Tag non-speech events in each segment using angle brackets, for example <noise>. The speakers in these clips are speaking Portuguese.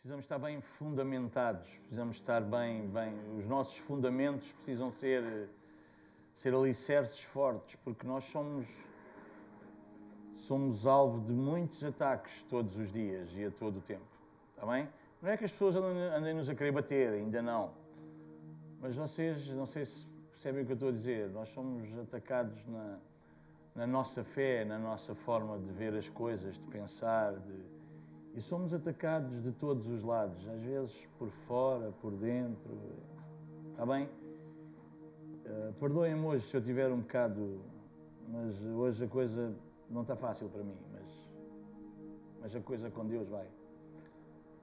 precisamos estar bem fundamentados, precisamos estar bem, bem, os nossos fundamentos precisam ser, ser alicerces fortes, porque nós somos, somos alvo de muitos ataques todos os dias e a todo o tempo. Está bem? Não é que as pessoas andem-nos a querer bater, ainda não. Mas vocês, não sei se percebem o que eu estou a dizer, nós somos atacados na, na nossa fé, na nossa forma de ver as coisas, de pensar, de e somos atacados de todos os lados, às vezes por fora, por dentro. Está bem? Uh, Perdoem-me hoje se eu tiver um bocado, mas hoje a coisa não está fácil para mim, mas, mas a coisa com Deus vai.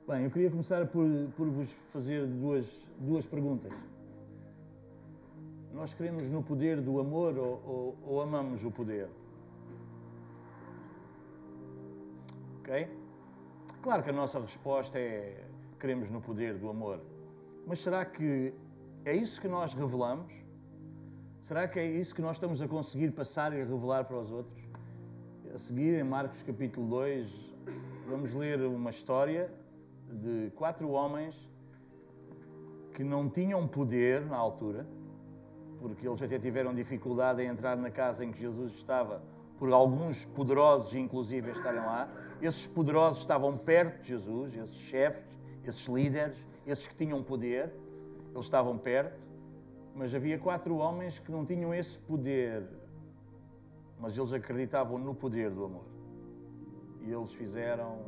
Bem, eu queria começar por, por vos fazer duas, duas perguntas. Nós cremos no poder do amor ou, ou, ou amamos o poder? Ok? Claro que a nossa resposta é queremos no poder do amor. Mas será que é isso que nós revelamos? Será que é isso que nós estamos a conseguir passar e revelar para os outros? A seguir, em Marcos capítulo 2, vamos ler uma história de quatro homens que não tinham poder na altura, porque eles até tiveram dificuldade em entrar na casa em que Jesus estava, por alguns poderosos, inclusive, estarem lá esses poderosos estavam perto de Jesus, esses chefes, esses líderes, esses que tinham poder, eles estavam perto, mas havia quatro homens que não tinham esse poder, mas eles acreditavam no poder do amor. E eles fizeram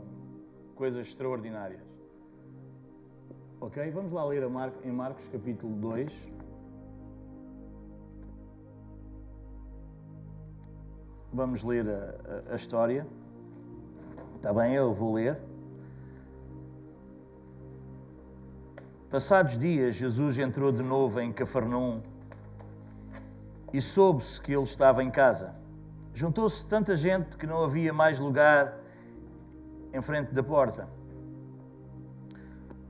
coisas extraordinárias. Ok? Vamos lá ler Mar em Marcos capítulo 2. Vamos ler a, a, a história. Está bem, eu vou ler. Passados dias, Jesus entrou de novo em Cafarnaum e soube-se que ele estava em casa. Juntou-se tanta gente que não havia mais lugar em frente da porta.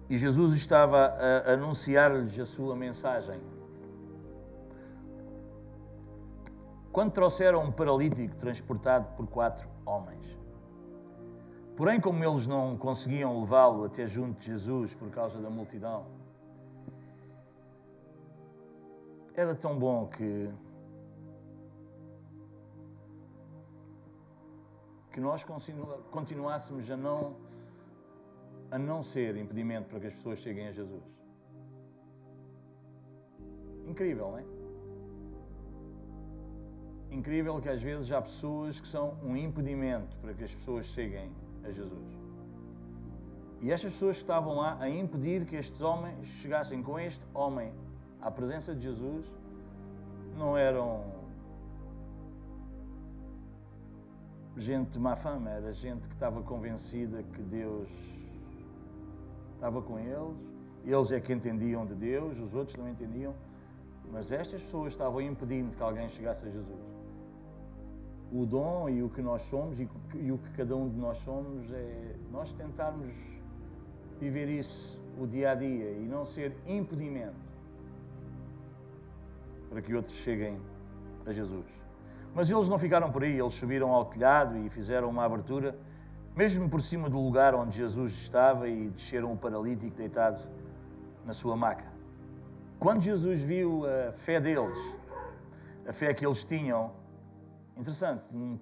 E Jesus estava a anunciar-lhes a sua mensagem. Quando trouxeram um paralítico transportado por quatro homens, Porém, como eles não conseguiam levá-lo até junto de Jesus por causa da multidão, era tão bom que que nós continuássemos a não a não ser impedimento para que as pessoas cheguem a Jesus. Incrível, não é? Incrível que às vezes há pessoas que são um impedimento para que as pessoas cheguem a Jesus. E estas pessoas que estavam lá a impedir que estes homens chegassem com este homem à presença de Jesus não eram gente de má fama, era gente que estava convencida que Deus estava com eles, eles é que entendiam de Deus, os outros não entendiam, mas estas pessoas estavam impedindo que alguém chegasse a Jesus o dom e o que nós somos e, e o que cada um de nós somos é nós tentarmos viver isso o dia a dia e não ser impedimento para que outros cheguem a Jesus. Mas eles não ficaram por aí, eles subiram ao telhado e fizeram uma abertura, mesmo por cima do lugar onde Jesus estava, e desceram o paralítico deitado na sua maca. Quando Jesus viu a fé deles, a fé que eles tinham, Interessante. Hum,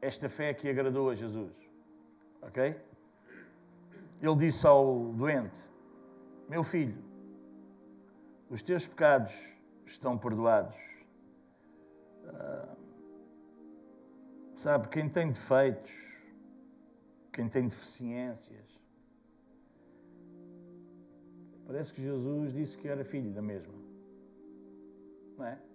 esta fé que agradou a Jesus. Ok? Ele disse ao doente: Meu filho, os teus pecados estão perdoados. Uh, sabe, quem tem defeitos, quem tem deficiências, parece que Jesus disse que era filho da mesma. Não é?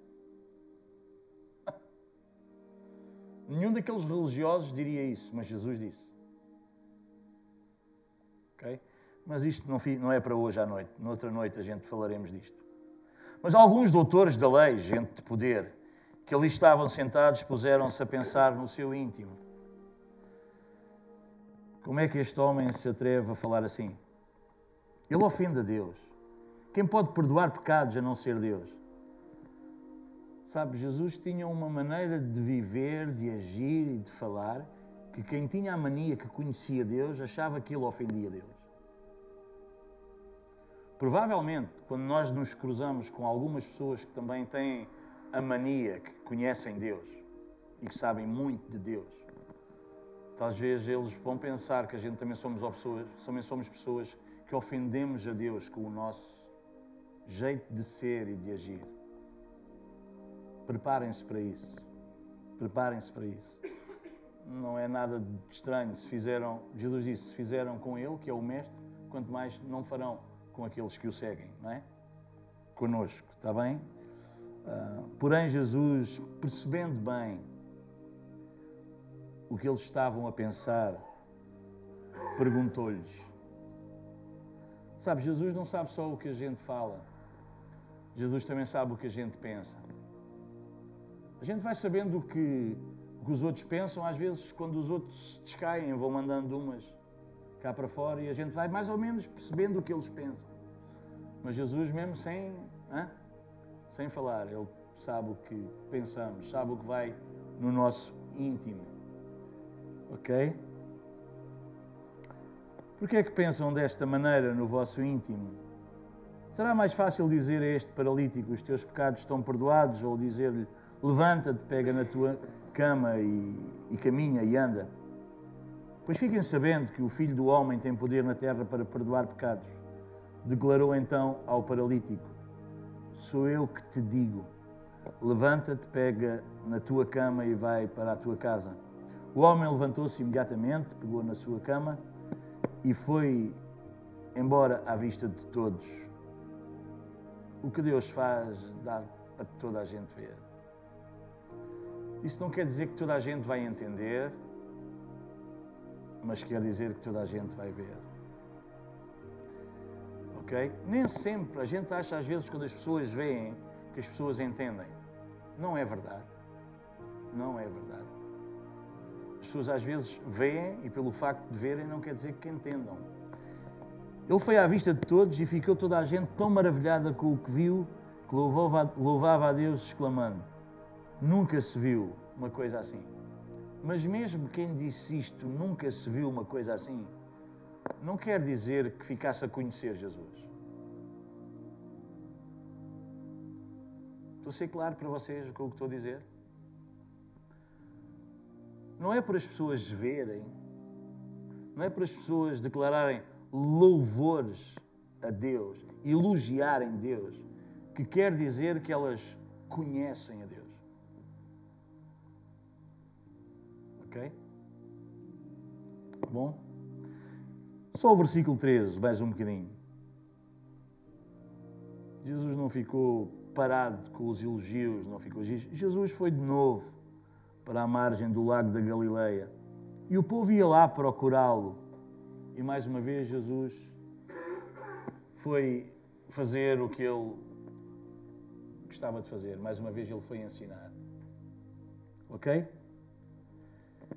Nenhum daqueles religiosos diria isso, mas Jesus disse. Ok? Mas isto não é para hoje à noite. Noutra noite a gente falaremos disto. Mas alguns doutores da lei, gente de poder, que ali estavam sentados, puseram-se a pensar no seu íntimo. Como é que este homem se atreve a falar assim? Ele ofende a Deus. Quem pode perdoar pecados a não ser Deus? Sabe, Jesus tinha uma maneira de viver, de agir e de falar que quem tinha a mania que conhecia Deus achava que ele ofendia Deus. Provavelmente, quando nós nos cruzamos com algumas pessoas que também têm a mania, que conhecem Deus e que sabem muito de Deus, talvez eles vão pensar que a gente também somos pessoas, também somos pessoas que ofendemos a Deus com o nosso jeito de ser e de agir. Preparem-se para isso. Preparem-se para isso. Não é nada de estranho. Se fizeram, Jesus disse, se fizeram com Ele, que é o Mestre, quanto mais não farão com aqueles que o seguem, não é? Conosco, está bem? Uh, porém, Jesus, percebendo bem o que eles estavam a pensar, perguntou-lhes: Sabe, Jesus não sabe só o que a gente fala, Jesus também sabe o que a gente pensa. A gente vai sabendo o que, que os outros pensam, às vezes, quando os outros descaem, vão mandando umas cá para fora e a gente vai mais ou menos percebendo o que eles pensam. Mas Jesus, mesmo sem, sem falar, Ele sabe o que pensamos, sabe o que vai no nosso íntimo. Ok? Por que é que pensam desta maneira no vosso íntimo? Será mais fácil dizer a este paralítico: os teus pecados estão perdoados, ou dizer-lhe: levanta-te, pega na tua cama e, e caminha e anda? Pois fiquem sabendo que o Filho do Homem tem poder na terra para perdoar pecados. Declarou então ao paralítico: Sou eu que te digo: levanta-te, pega na tua cama e vai para a tua casa. O homem levantou-se imediatamente, pegou na sua cama e foi embora à vista de todos. O que Deus faz dá para toda a gente ver. Isso não quer dizer que toda a gente vai entender, mas quer dizer que toda a gente vai ver. Ok? Nem sempre, a gente acha às vezes quando as pessoas veem que as pessoas entendem. Não é verdade. Não é verdade. As pessoas às vezes veem e pelo facto de verem não quer dizer que entendam. Ele foi à vista de todos e ficou toda a gente tão maravilhada com o que viu que louvava, louvava a Deus exclamando: Nunca se viu uma coisa assim. Mas mesmo quem disse isto, nunca se viu uma coisa assim, não quer dizer que ficasse a conhecer Jesus. Estou a ser claro para vocês com o que estou a dizer? Não é para as pessoas verem, não é para as pessoas declararem louvores a Deus, elogiarem Deus, que quer dizer que elas conhecem a Deus. Ok? Bom? Só o versículo 13, mais um bocadinho. Jesus não ficou parado com os elogios, não ficou. Jesus foi de novo para a margem do lago da Galileia. E o povo ia lá procurá-lo. E mais uma vez Jesus foi fazer o que ele gostava de fazer. Mais uma vez ele foi ensinar. Ok?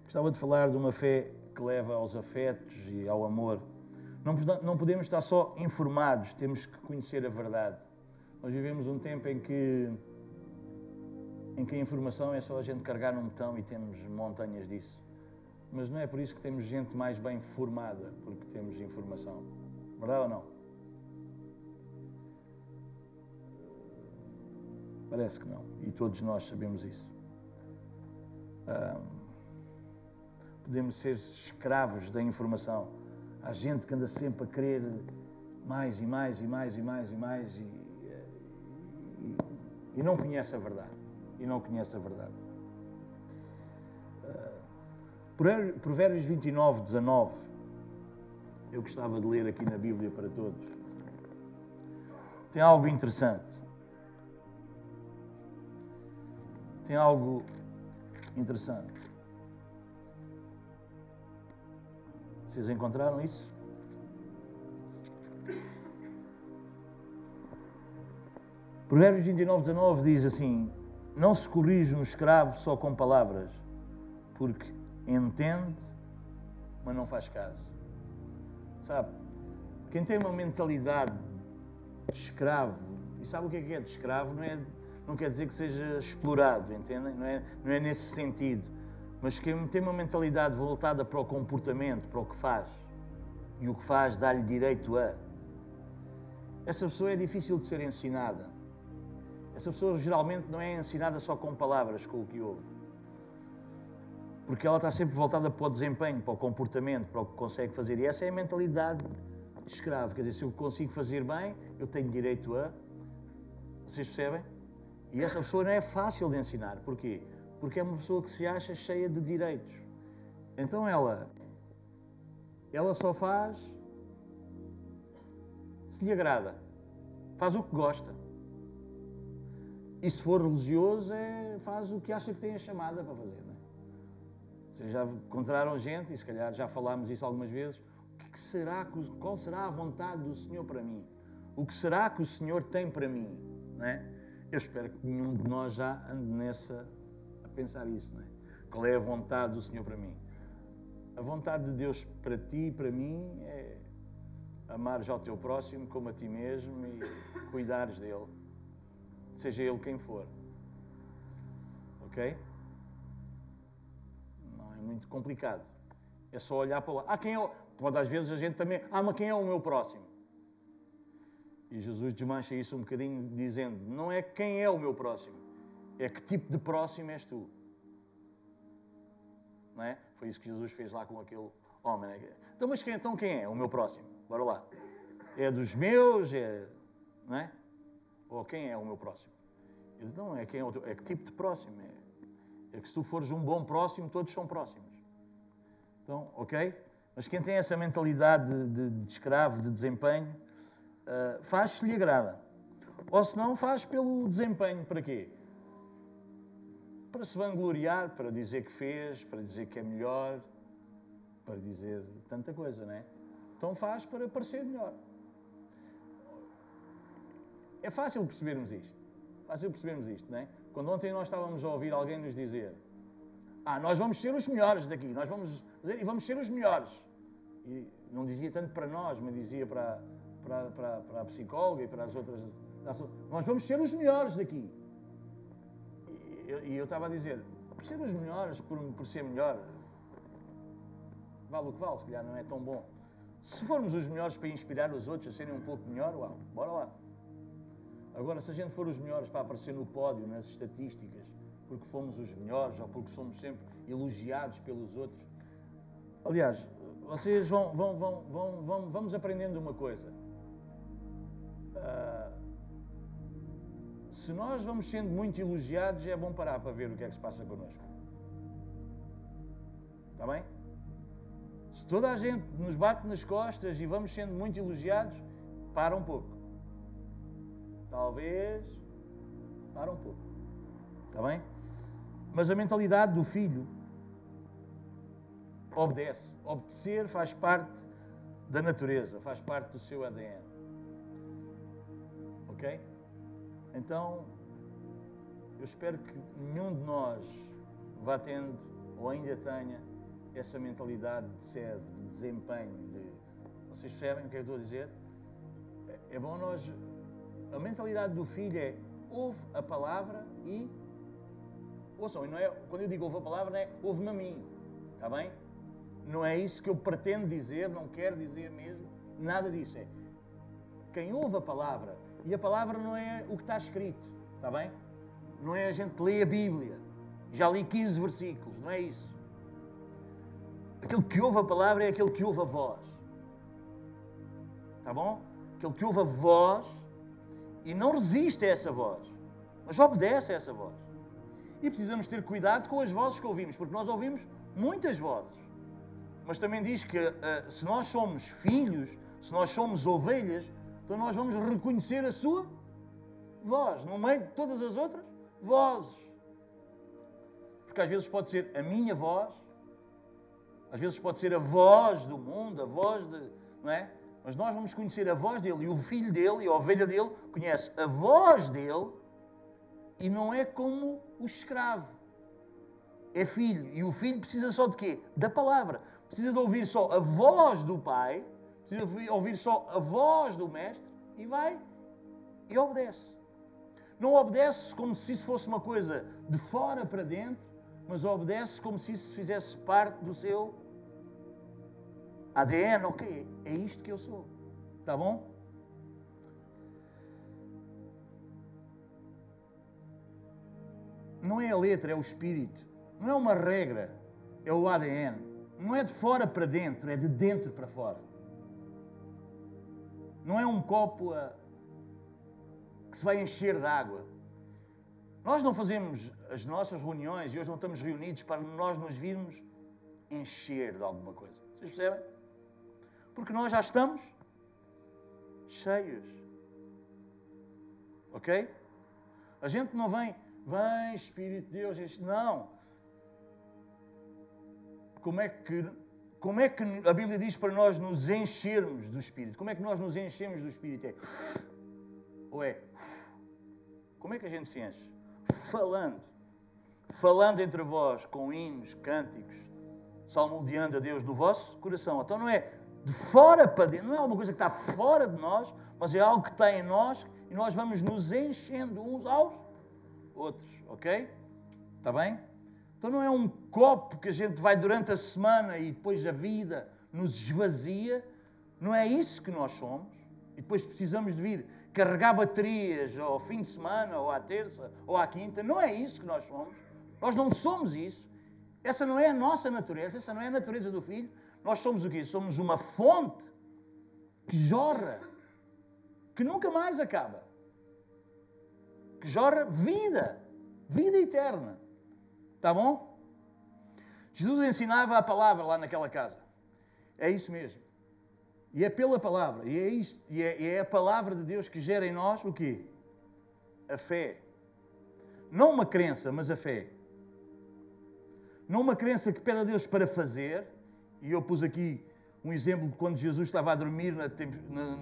Gostava de falar de uma fé que leva aos afetos e ao amor. Não, podemos estar só informados, temos que conhecer a verdade. Nós vivemos um tempo em que em que a informação é só a gente carregar num botão e temos montanhas disso. Mas não é por isso que temos gente mais bem formada, porque temos informação. Verdade ou não? Parece que não. E todos nós sabemos isso. Podemos ser escravos da informação. Há gente que anda sempre a querer mais e mais e mais e mais e mais e, e, e não conhece a verdade e não conhece a verdade. Uh, Provérbios 29, 19. Eu gostava de ler aqui na Bíblia para todos. Tem algo interessante. Tem algo interessante. Vocês encontraram isso? Provérbios 29, 19 diz assim: não se corrige um escravo só com palavras, porque entende, mas não faz caso. Sabe? Quem tem uma mentalidade de escravo, e sabe o que é que é de escravo? Não, é, não quer dizer que seja explorado, entendem? Não é, não é nesse sentido. Mas quem tem uma mentalidade voltada para o comportamento, para o que faz, e o que faz dá-lhe direito a. essa pessoa é difícil de ser ensinada. Essa pessoa geralmente não é ensinada só com palavras, com o que ouve. Porque ela está sempre voltada para o desempenho, para o comportamento, para o que consegue fazer. E essa é a mentalidade de escravo. Quer dizer, se eu consigo fazer bem, eu tenho direito a. Vocês percebem? E essa pessoa não é fácil de ensinar. Porquê? Porque é uma pessoa que se acha cheia de direitos. Então ela, ela só faz se lhe agrada. Faz o que gosta. E se for religioso, é, faz o que acha que tem a chamada para fazer. Não é? Vocês já encontraram gente, e se calhar já falámos isso algumas vezes, o que será, qual será a vontade do Senhor para mim? O que será que o Senhor tem para mim? Não é? Eu espero que nenhum de nós já ande nessa, pensar isso. Não é? Qual é a vontade do Senhor para mim? A vontade de Deus para ti e para mim é amares ao teu próximo como a ti mesmo e cuidares dele, seja ele quem for. Ok? Não é muito complicado. É só olhar para lá. Ah, quem é? Pode às vezes a gente também. Ah, mas quem é o meu próximo? E Jesus desmancha isso um bocadinho dizendo: não é quem é o meu próximo, é que tipo de próximo és tu. Não é? Foi isso que Jesus fez lá com aquele homem. Né? Então, mas quem, então quem é o meu próximo? Bora lá. É dos meus? É, não é? Ou quem é o meu próximo? Ele não, é quem é o teu, é que tipo de próximo é. É que se tu fores um bom próximo, todos são próximos. Então, ok? Mas quem tem essa mentalidade de, de, de escravo, de desempenho, uh, faz se lhe agrada. Ou se não, faz pelo desempenho. Para quê? Para se vangloriar, para dizer que fez, para dizer que é melhor, para dizer tanta coisa, não é? Então faz para parecer melhor. É fácil percebermos isto. Fácil percebermos isto, não é? Quando ontem nós estávamos a ouvir alguém nos dizer: Ah, nós vamos ser os melhores daqui, nós vamos e vamos ser os melhores. E não dizia tanto para nós, mas dizia para, para, para, para a psicóloga e para as outras. Nós vamos ser os melhores daqui. E eu, estava a dizer: por ser os melhores, por, por ser melhor, vale o que vale, se calhar não é tão bom. Se formos os melhores para inspirar os outros a serem um pouco melhor, uau, bora lá. Agora, se a gente for os melhores para aparecer no pódio, nas estatísticas, porque fomos os melhores ou porque somos sempre elogiados pelos outros. Aliás, vocês vão, vão, vão, vão, vão vamos aprendendo uma coisa. Uh, se nós vamos sendo muito elogiados, é bom parar para ver o que é que se passa connosco. Está bem? Se toda a gente nos bate nas costas e vamos sendo muito elogiados, para um pouco. Talvez. Para um pouco. Está bem? Mas a mentalidade do filho obedece. Obedecer faz parte da natureza, faz parte do seu ADN. Ok? Então, eu espero que nenhum de nós vá tendo ou ainda tenha essa mentalidade de sede, de desempenho, de. Vocês percebem o que eu estou a dizer? É, é bom nós. A mentalidade do filho é ouve a palavra e. Ouçam, e não é, quando eu digo ouve a palavra, não é ouve-me a mim. Está bem? Não é isso que eu pretendo dizer, não quero dizer mesmo. Nada disso. É quem ouve a palavra, e a palavra não é o que está escrito, está bem? Não é a gente ler a Bíblia. Já li 15 versículos, não é isso. Aquele que ouve a palavra é aquele que ouve a voz. Está bom? Aquele que ouve a voz e não resiste a essa voz, mas obedece a essa voz. E precisamos ter cuidado com as vozes que ouvimos, porque nós ouvimos muitas vozes. Mas também diz que uh, se nós somos filhos, se nós somos ovelhas, então nós vamos reconhecer a sua voz, no meio de todas as outras vozes. Porque às vezes pode ser a minha voz, às vezes pode ser a voz do mundo, a voz de. Não é? Mas nós vamos conhecer a voz dele e o filho dele e a ovelha dele conhece a voz dele e não é como o escravo. É filho. E o filho precisa só de quê? Da palavra. Precisa de ouvir só a voz do pai, precisa ouvir só a voz do Mestre e vai e obedece. Não obedece como se isso fosse uma coisa de fora para dentro, mas obedece como se isso fizesse parte do seu ADN. Ok, é isto que eu sou. Tá bom? Não é a letra, é o espírito. Não é uma regra, é o ADN. Não é de fora para dentro, é de dentro para fora. Não é um copo a... que se vai encher de água. Nós não fazemos as nossas reuniões e hoje não estamos reunidos para nós nos virmos encher de alguma coisa. Vocês percebem? Porque nós já estamos cheios. Ok? A gente não vem, vem Espírito de Deus, não. Como é que como é que a Bíblia diz para nós nos enchermos do Espírito? Como é que nós nos enchemos do Espírito? É ou é como é que a gente se enche? Falando. Falando entre vós com hinos, cânticos, salmodiando a Deus no vosso coração. Então não é de fora para dentro, não é alguma coisa que está fora de nós, mas é algo que está em nós e nós vamos nos enchendo uns aos outros, ok? Está bem? Então não é um copo que a gente vai durante a semana e depois a vida nos esvazia, não é isso que nós somos. E depois precisamos de vir carregar baterias ao fim de semana, ou à terça, ou à quinta. Não é isso que nós somos. Nós não somos isso. Essa não é a nossa natureza, essa não é a natureza do Filho. Nós somos o quê? Somos uma fonte que jorra, que nunca mais acaba. Que jorra vida, vida eterna. Está bom? Jesus ensinava a palavra lá naquela casa. É isso mesmo. E é pela palavra, e é, isto, e é, e é a palavra de Deus que gera em nós o quê? A fé. Não uma crença, mas a fé. Não uma crença que pede a Deus para fazer, e eu pus aqui um exemplo de quando Jesus estava a dormir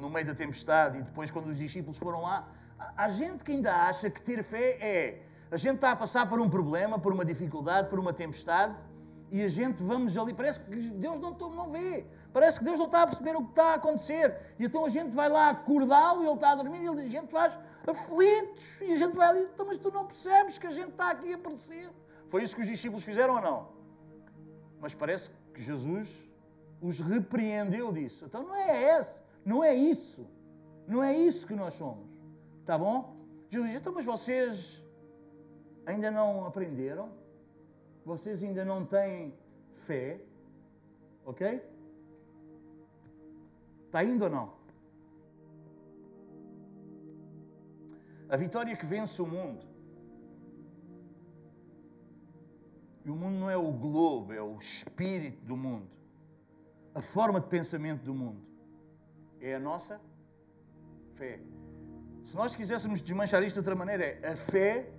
no meio da tempestade e depois quando os discípulos foram lá. Há gente que ainda acha que ter fé é a gente está a passar por um problema, por uma dificuldade, por uma tempestade e a gente vamos ali, parece que Deus não, não vê, parece que Deus não está a perceber o que está a acontecer. E então a gente vai lá acordá-lo e ele está a dormir e a gente faz aflitos e a gente vai ali, então, mas tu não percebes que a gente está aqui a perecer. Foi isso que os discípulos fizeram ou não? Mas parece que Jesus os repreendeu disso. Então não é esse, não é isso. Não é isso que nós somos. Tá bom? Jesus diz, então, mas vocês ainda não aprenderam? Vocês ainda não têm fé? Ok? Está indo ou não? A vitória que vence o mundo. E o mundo não é o globo, é o espírito do mundo. A forma de pensamento do mundo. É a nossa fé. Se nós quiséssemos desmanchar isto de outra maneira, é a fé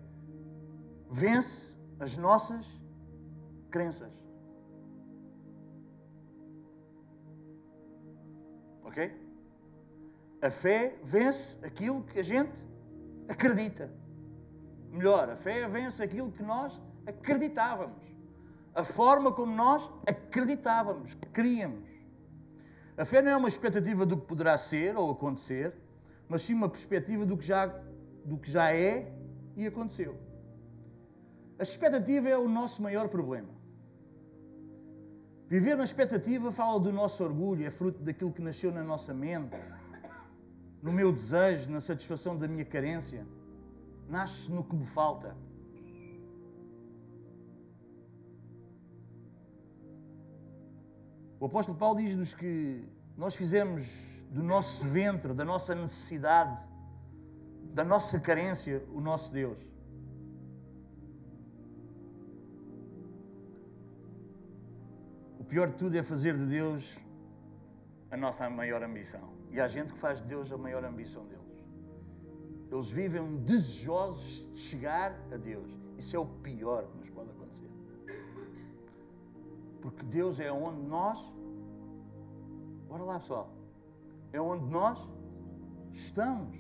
vence as nossas crenças. Ok? A fé vence aquilo que a gente acredita. Melhor, a fé vence aquilo que nós acreditávamos. A forma como nós acreditávamos, queríamos. A fé não é uma expectativa do que poderá ser ou acontecer, mas sim uma perspectiva do que já, do que já é e aconteceu. A expectativa é o nosso maior problema. Viver na expectativa fala do nosso orgulho, é fruto daquilo que nasceu na nossa mente, no meu desejo, na satisfação da minha carência. Nasce no que me falta. O apóstolo Paulo diz-nos que nós fizemos do nosso ventre, da nossa necessidade, da nossa carência, o nosso Deus. Pior de tudo é fazer de Deus a nossa maior ambição. E há gente que faz de Deus a maior ambição deles. Eles vivem desejosos de chegar a Deus. Isso é o pior que nos pode acontecer. Porque Deus é onde nós. Bora lá, pessoal. É onde nós estamos.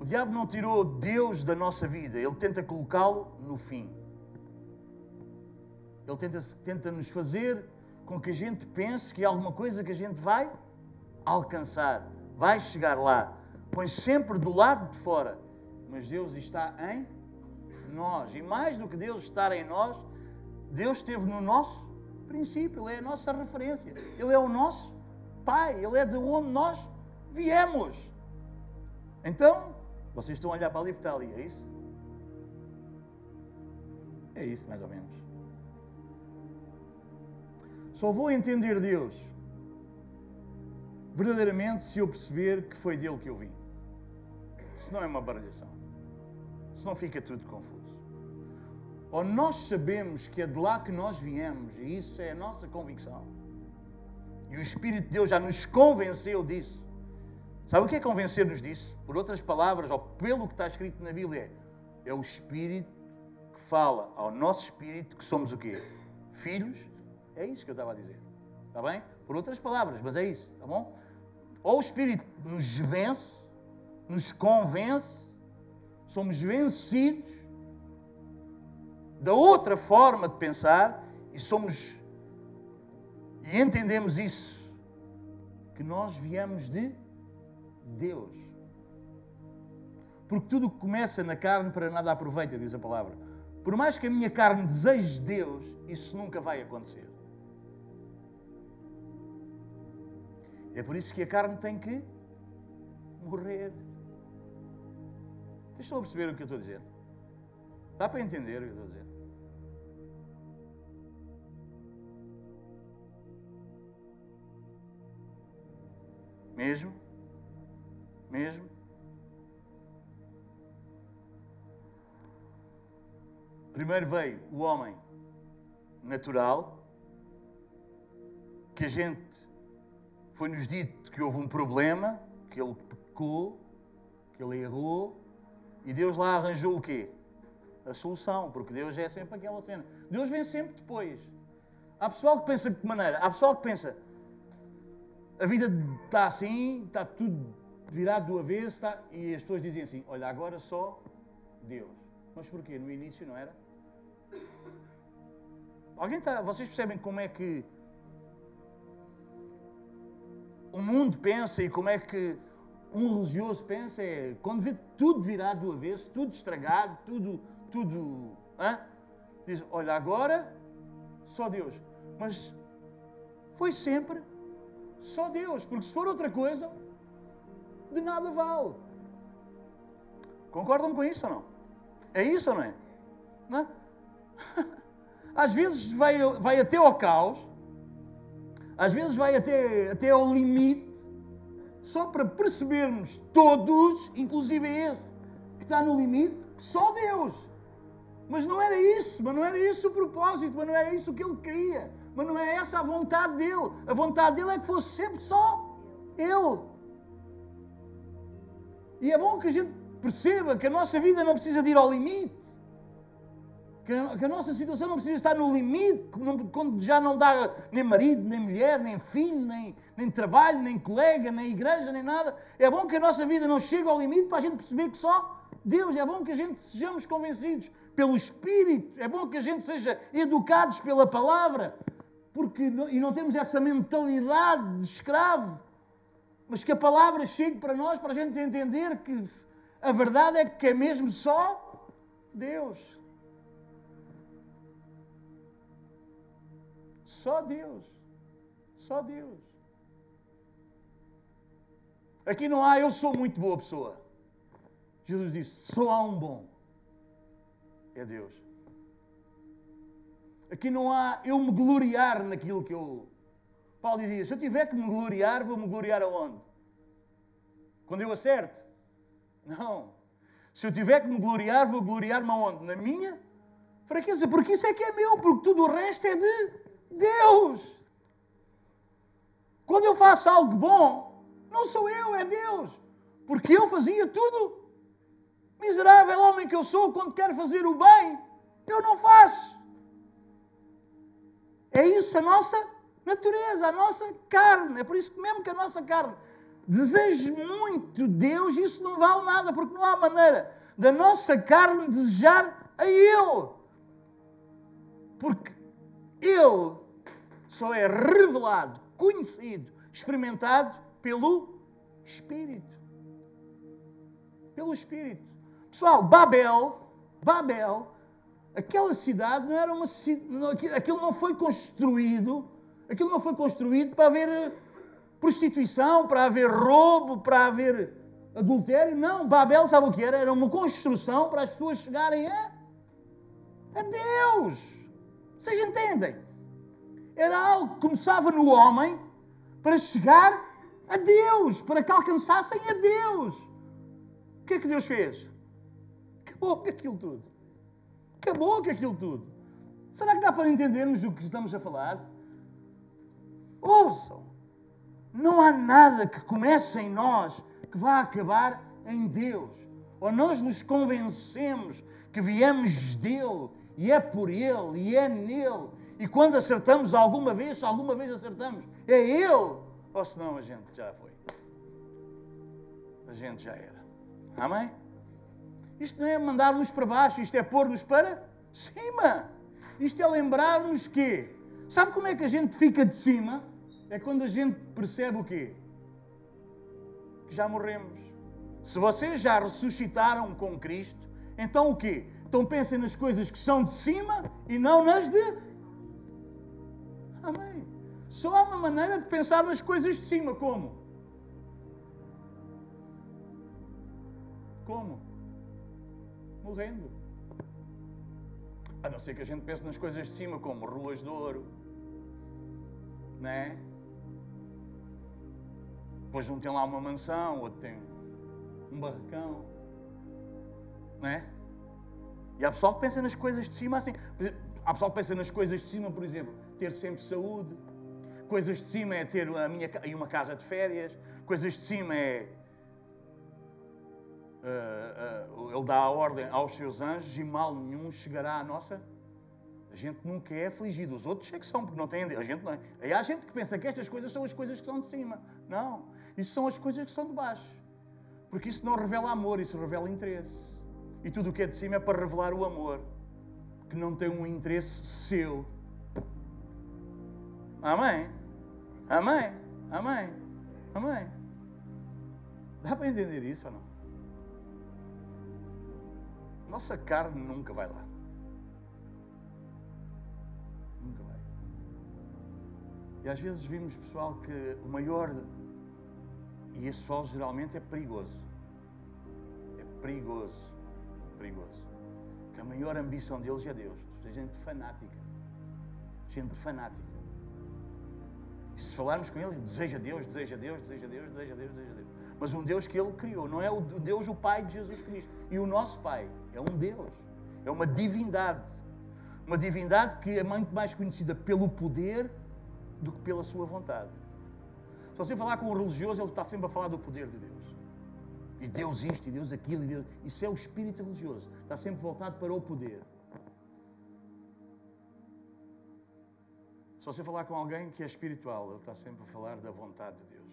O diabo não tirou Deus da nossa vida, ele tenta colocá-lo no fim. Ele tenta, tenta nos fazer com que a gente pense que é alguma coisa que a gente vai alcançar, vai chegar lá. Põe sempre do lado de fora. Mas Deus está em nós. E mais do que Deus estar em nós, Deus esteve no nosso princípio, Ele é a nossa referência, Ele é o nosso Pai, Ele é de onde nós viemos. Então, vocês estão a olhar para ali porque está ali, é isso? É isso, mais ou menos. Só vou entender Deus verdadeiramente se eu perceber que foi dele que eu vim. Se não é uma baralhação. Se não fica tudo confuso. Ou nós sabemos que é de lá que nós viemos, e isso é a nossa convicção. E o Espírito de Deus já nos convenceu disso. Sabe o que é convencer-nos disso? Por outras palavras, ou pelo que está escrito na Bíblia, é o Espírito que fala ao nosso Espírito que somos o quê? Filhos. É isso que eu estava a dizer. Está bem? Por outras palavras, mas é isso, está bom? Ou o Espírito nos vence, nos convence, somos vencidos da outra forma de pensar e somos e entendemos isso que nós viemos de Deus. Porque tudo o que começa na carne para nada aproveita, diz a palavra. Por mais que a minha carne deseje Deus, isso nunca vai acontecer. É por isso que a carne tem que morrer. Vocês estão a perceber o que eu estou a dizer? Dá para entender o que eu estou a dizer? Mesmo? Mesmo? Primeiro veio o homem natural, que a gente foi-nos dito que houve um problema, que ele pecou, que ele errou, e Deus lá arranjou o quê? A solução, porque Deus é sempre aquela cena. Deus vem sempre depois. Há pessoal que pensa de que maneira? Há pessoal que pensa, a vida está assim, está tudo virado do avesso, está... e as pessoas dizem assim: olha, agora só Deus. Mas porquê? No início não era? Alguém está. Vocês percebem como é que o mundo pensa e como é que um religioso pensa? É quando vê tudo virado do avesso, tudo estragado, tudo. tudo hã? diz: olha, agora só Deus. Mas foi sempre só Deus, porque se for outra coisa, de nada vale. Concordam com isso ou não? É isso ou não é? Não é? <laughs> Às vezes vai, vai até ao caos, às vezes vai até, até ao limite, só para percebermos todos, inclusive esse que está no limite, que só Deus. Mas não era isso, mas não era isso o propósito, mas não era isso que ele queria. Mas não é essa a vontade dele. A vontade dele é que fosse sempre só ele. E é bom que a gente perceba que a nossa vida não precisa de ir ao limite. Que a, nossa situação não precisa estar no limite, quando já não dá nem marido, nem mulher, nem filho, nem, nem trabalho, nem colega, nem igreja, nem nada. É bom que a nossa vida não chegue ao limite para a gente perceber que só Deus. É bom que a gente sejamos convencidos pelo Espírito. É bom que a gente seja educados pela palavra porque, e não temos essa mentalidade de escravo, mas que a palavra chegue para nós, para a gente entender que a verdade é que é mesmo só Deus. Só Deus. Só Deus. Aqui não há eu sou muito boa pessoa. Jesus disse: só há um bom. É Deus. Aqui não há eu me gloriar naquilo que eu. Paulo dizia: se eu tiver que me gloriar, vou me gloriar aonde? Quando eu acerte? Não. Se eu tiver que me gloriar, vou gloriar-me aonde? Na minha fraqueza, porque isso é que é meu, porque tudo o resto é de Deus. Quando eu faço algo bom, não sou eu, é Deus. Porque eu fazia tudo. Miserável homem que eu sou, quando quero fazer o bem, eu não faço. É isso a nossa natureza, a nossa carne. É por isso que mesmo que a nossa carne deseje muito Deus, isso não vale nada, porque não há maneira da nossa carne desejar a Ele. Porque Ele só é revelado, conhecido, experimentado pelo Espírito. Pelo Espírito. Pessoal, Babel, Babel Aquela cidade não era uma aquilo não foi construído, aquilo não foi construído para haver eh, prostituição, para haver roubo, para haver adultério. Não, Babel sabe o que era? Era uma construção para as pessoas chegarem a a Deus. Vocês entendem? Era algo que começava no homem para chegar a Deus, para que alcançassem a Deus. O que é que Deus fez? Acabou com aquilo tudo. Acabou com aquilo tudo. Será que dá para entendermos o que estamos a falar? Ouçam. Não há nada que comece em nós que vá acabar em Deus. Ou nós nos convencemos que viemos dele e é por ele e é nele. E quando acertamos alguma vez, se alguma vez acertamos, é ele. Ou senão a gente já foi. A gente já era. Amém? Isto não é mandar-nos para baixo, isto é pôr-nos para cima. Isto é lembrar-nos que, sabe como é que a gente fica de cima? É quando a gente percebe o quê? Que já morremos. Se vocês já ressuscitaram com Cristo, então o quê? Então pensem nas coisas que são de cima e não nas de. Só há uma maneira de pensar nas coisas de cima. Como? Como? Morrendo. A não ser que a gente pense nas coisas de cima, como ruas de ouro, né? Depois um tem lá uma mansão, outro tem um barracão, né? E há pessoal que pensa nas coisas de cima assim. Há pessoal que pensa nas coisas de cima, por exemplo, ter sempre saúde. Coisas de cima é ter a minha, uma casa de férias. Coisas de cima é uh, uh, ele dá a ordem aos seus anjos e mal nenhum chegará à nossa. A gente nunca é afligido. Os outros é que são, porque não têm. A gente não é. Aí há gente que pensa que estas coisas são as coisas que são de cima. Não. Isso são as coisas que são de baixo. Porque isso não revela amor, isso revela interesse. E tudo o que é de cima é para revelar o amor, que não tem um interesse seu. Amém? Amém? Amém? Amém? Dá para entender isso ou não? Nossa carne nunca vai lá. Nunca vai. E às vezes vimos, pessoal, que o maior. E esse pessoal geralmente é perigoso. É perigoso. Perigoso. Que a maior ambição deles é Deus. Gente fanática. Gente fanática. E se falarmos com ele, deseja Deus, deseja Deus, deseja Deus, deseja Deus, deseja Deus. Mas um Deus que ele criou, não é o Deus, o Pai de Jesus Cristo. E o nosso Pai é um Deus, é uma divindade. Uma divindade que é muito mais conhecida pelo poder do que pela sua vontade. Se você falar com um religioso, ele está sempre a falar do poder de Deus. E Deus isto, e Deus aquilo, e Deus... Isso é o espírito religioso. Está sempre voltado para o poder. Se você falar com alguém que é espiritual, ele está sempre a falar da vontade de Deus.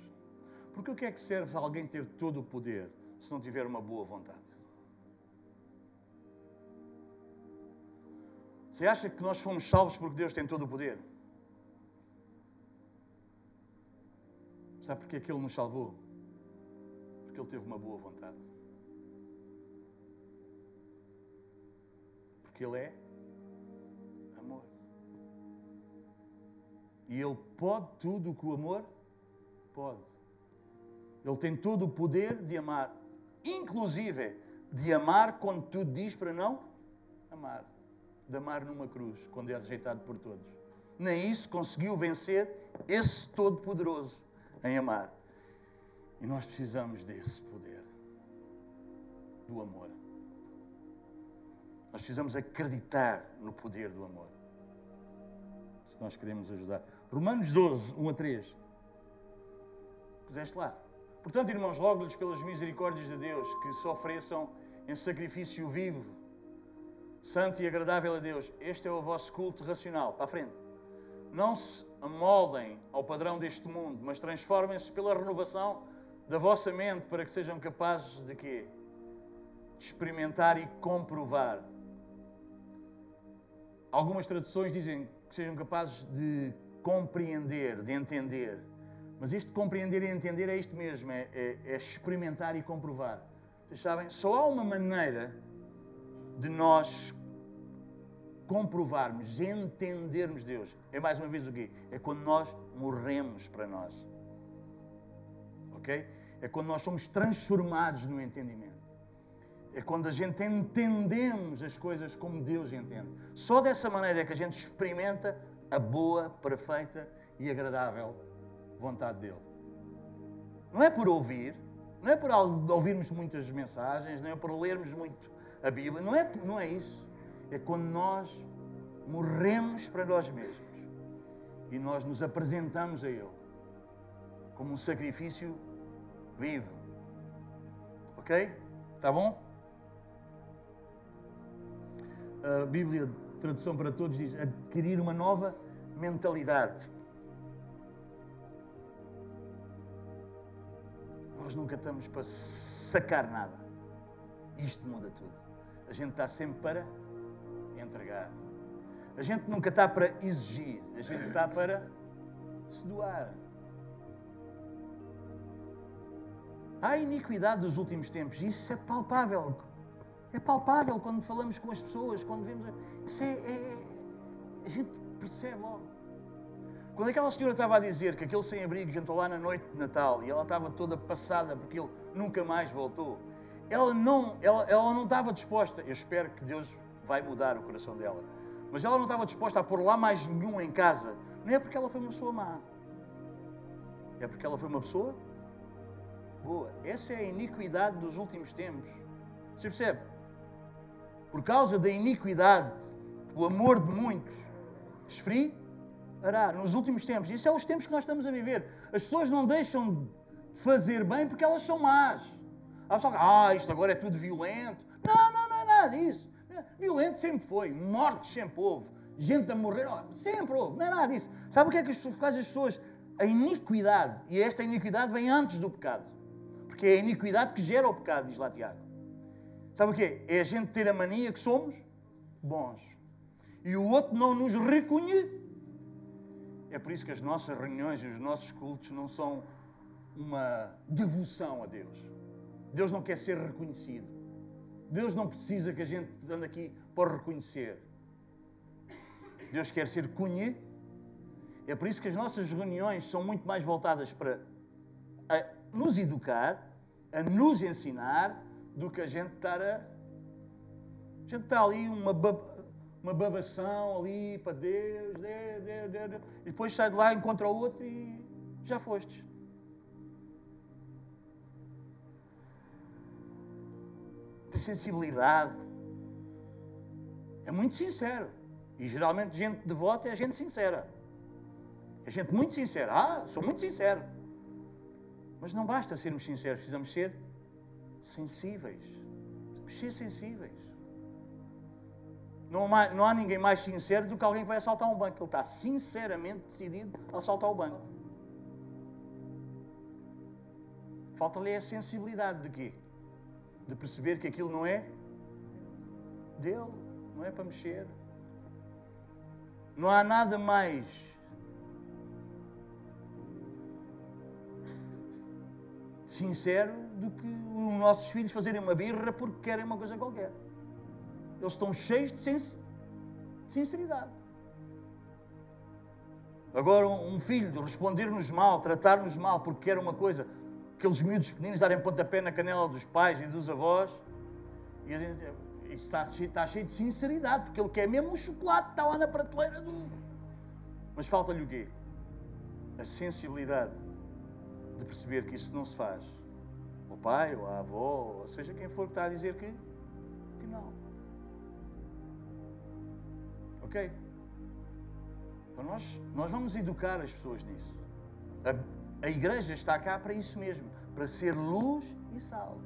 Porque o que é que serve alguém ter todo o poder se não tiver uma boa vontade? Você acha que nós fomos salvos porque Deus tem todo o poder? Sabe porque é que Ele nos salvou? Porque Ele teve uma boa vontade. Porque Ele é E Ele pode tudo que o amor pode. Ele tem todo o poder de amar, inclusive de amar quando tu diz para não amar de amar numa cruz, quando é rejeitado por todos. Nem isso conseguiu vencer esse Todo-Poderoso em amar. E nós precisamos desse poder, do amor. Nós precisamos acreditar no poder do amor. Se nós queremos ajudar. Romanos 12, 1 a 3. Puseste lá. Portanto, irmãos, rogo-lhes pelas misericórdias de Deus que se ofereçam em sacrifício vivo, santo e agradável a Deus. Este é o vosso culto racional. Para a frente. Não se amoldem ao padrão deste mundo, mas transformem-se pela renovação da vossa mente para que sejam capazes de quê? Experimentar e comprovar. Algumas traduções dizem que sejam capazes de compreender, de entender. Mas isto de compreender e entender é isto mesmo, é, é, é experimentar e comprovar. Vocês sabem, só há uma maneira de nós comprovarmos, entendermos Deus. É mais uma vez o quê? É quando nós morremos para nós. Ok? É quando nós somos transformados no entendimento. É quando a gente entendemos as coisas como Deus entende. Só dessa maneira é que a gente experimenta a boa, perfeita e agradável vontade dele. Não é por ouvir, não é por ouvirmos muitas mensagens, não é por lermos muito a Bíblia, não é, não é isso. É quando nós morremos para nós mesmos e nós nos apresentamos a Ele como um sacrifício vivo. Ok? Está bom? A Bíblia, tradução para todos, diz adquirir uma nova mentalidade. Nós nunca estamos para sacar nada. Isto muda tudo. A gente está sempre para entregar. A gente nunca está para exigir. A gente está para se doar. Há iniquidade dos últimos tempos. Isso é palpável. É palpável quando falamos com as pessoas, quando vemos. Isso é, é, a gente percebe logo. Quando aquela senhora estava a dizer que aquele sem-abrigo jantou lá na noite de Natal e ela estava toda passada porque ele nunca mais voltou, ela não, ela, ela não estava disposta. Eu espero que Deus vai mudar o coração dela. Mas ela não estava disposta a pôr lá mais nenhum em casa. Não é porque ela foi uma pessoa má. É porque ela foi uma pessoa boa. Essa é a iniquidade dos últimos tempos. Você percebe? Por causa da iniquidade, o amor de muitos esfriará nos últimos tempos. Isso é os tempos que nós estamos a viver. As pessoas não deixam de fazer bem porque elas são más. Há pessoal que, ah, isto agora é tudo violento. Não, não, não é nada disso. Violento sempre foi, mortes sempre houve, gente a morrer, sempre houve, não é nada disso. Sabe o que é que as pessoas? A iniquidade, e esta iniquidade vem antes do pecado, porque é a iniquidade que gera o pecado, diz lá Tiago. Sabe o que é? a gente ter a mania que somos bons e o outro não nos reconhece. É por isso que as nossas reuniões e os nossos cultos não são uma devoção a Deus. Deus não quer ser reconhecido. Deus não precisa que a gente ande aqui para reconhecer. Deus quer ser conhecido. É por isso que as nossas reuniões são muito mais voltadas para nos educar, a nos ensinar, do que a gente estar a. A gente está ali uma, uma babação ali para Deus, Deus, Deus, Deus, e depois sai de lá, encontra o outro e já foste. de sensibilidade. É muito sincero. E geralmente gente devota é gente sincera. É gente muito sincera. Ah, sou muito sincero. Mas não basta sermos sinceros, precisamos ser sensíveis. Precisamos ser sensíveis. Não há, não há ninguém mais sincero do que alguém que vai assaltar um banco. Ele está sinceramente decidido a assaltar o banco. Falta-lhe a sensibilidade de quê? de perceber que aquilo não é dele, não é para mexer. Não há nada mais sincero do que os nossos filhos fazerem uma birra porque querem uma coisa qualquer. Eles estão cheios de, sinceridade. Agora, um filho responder-nos mal, tratar-nos mal porque quer uma coisa, aqueles miúdos pequeninos darem pontapé na canela dos pais e dos avós. E a gente, está, está cheio de sinceridade, porque ele quer mesmo um chocolate, está lá na prateleira do. Mas falta-lhe o quê? A sensibilidade de perceber que isso não se faz. O pai, ou a avó, ou seja quem for que está a dizer que, que não. Ok? Então nós, nós vamos educar as pessoas nisso. A igreja está cá para isso mesmo, para ser luz e sal.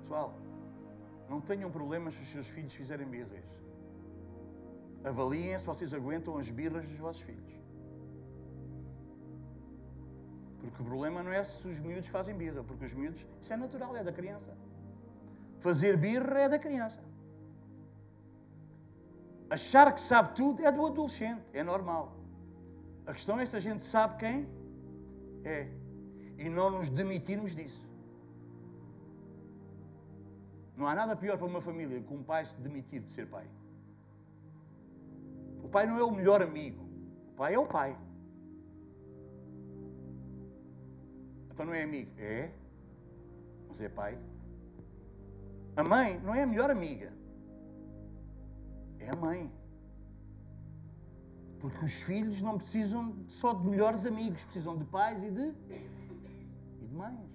Pessoal, não tenham problemas se os seus filhos fizerem birras. Avaliem se vocês aguentam as birras dos vossos filhos. Porque o problema não é se os miúdos fazem birra, porque os miúdos, isso é natural, é da criança. Fazer birra é da criança. Achar que sabe tudo é do adolescente, é normal. A questão é se a gente sabe quem é e não nos demitirmos disso. Não há nada pior para uma família que um pai se demitir de ser pai. O pai não é o melhor amigo, o pai é o pai. Então não é amigo. É, mas é pai. A mãe não é a melhor amiga. É a mãe. Porque os filhos não precisam só de melhores amigos, precisam de pais e de, e de mães.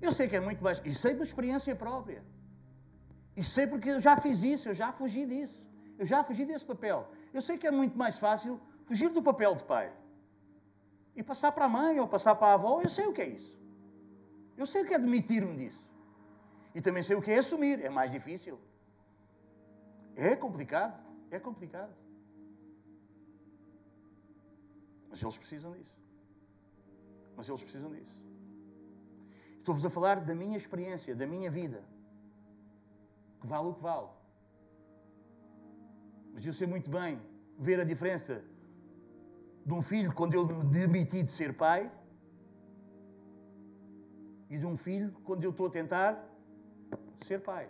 Eu sei que é muito mais. E sei por experiência própria. E sei porque eu já fiz isso, eu já fugi disso. Eu já fugi desse papel. Eu sei que é muito mais fácil fugir do papel de pai e passar para a mãe ou passar para a avó. Eu sei o que é isso. Eu sei o que é admitir-me disso. E também sei o que é assumir. É mais difícil. É complicado. É complicado. Mas eles precisam disso. Mas eles precisam disso. Estou-vos a falar da minha experiência, da minha vida. Que vale o que vale. Mas eu sei muito bem ver a diferença de um filho quando eu me demiti de ser pai e de um filho quando eu estou a tentar ser pai.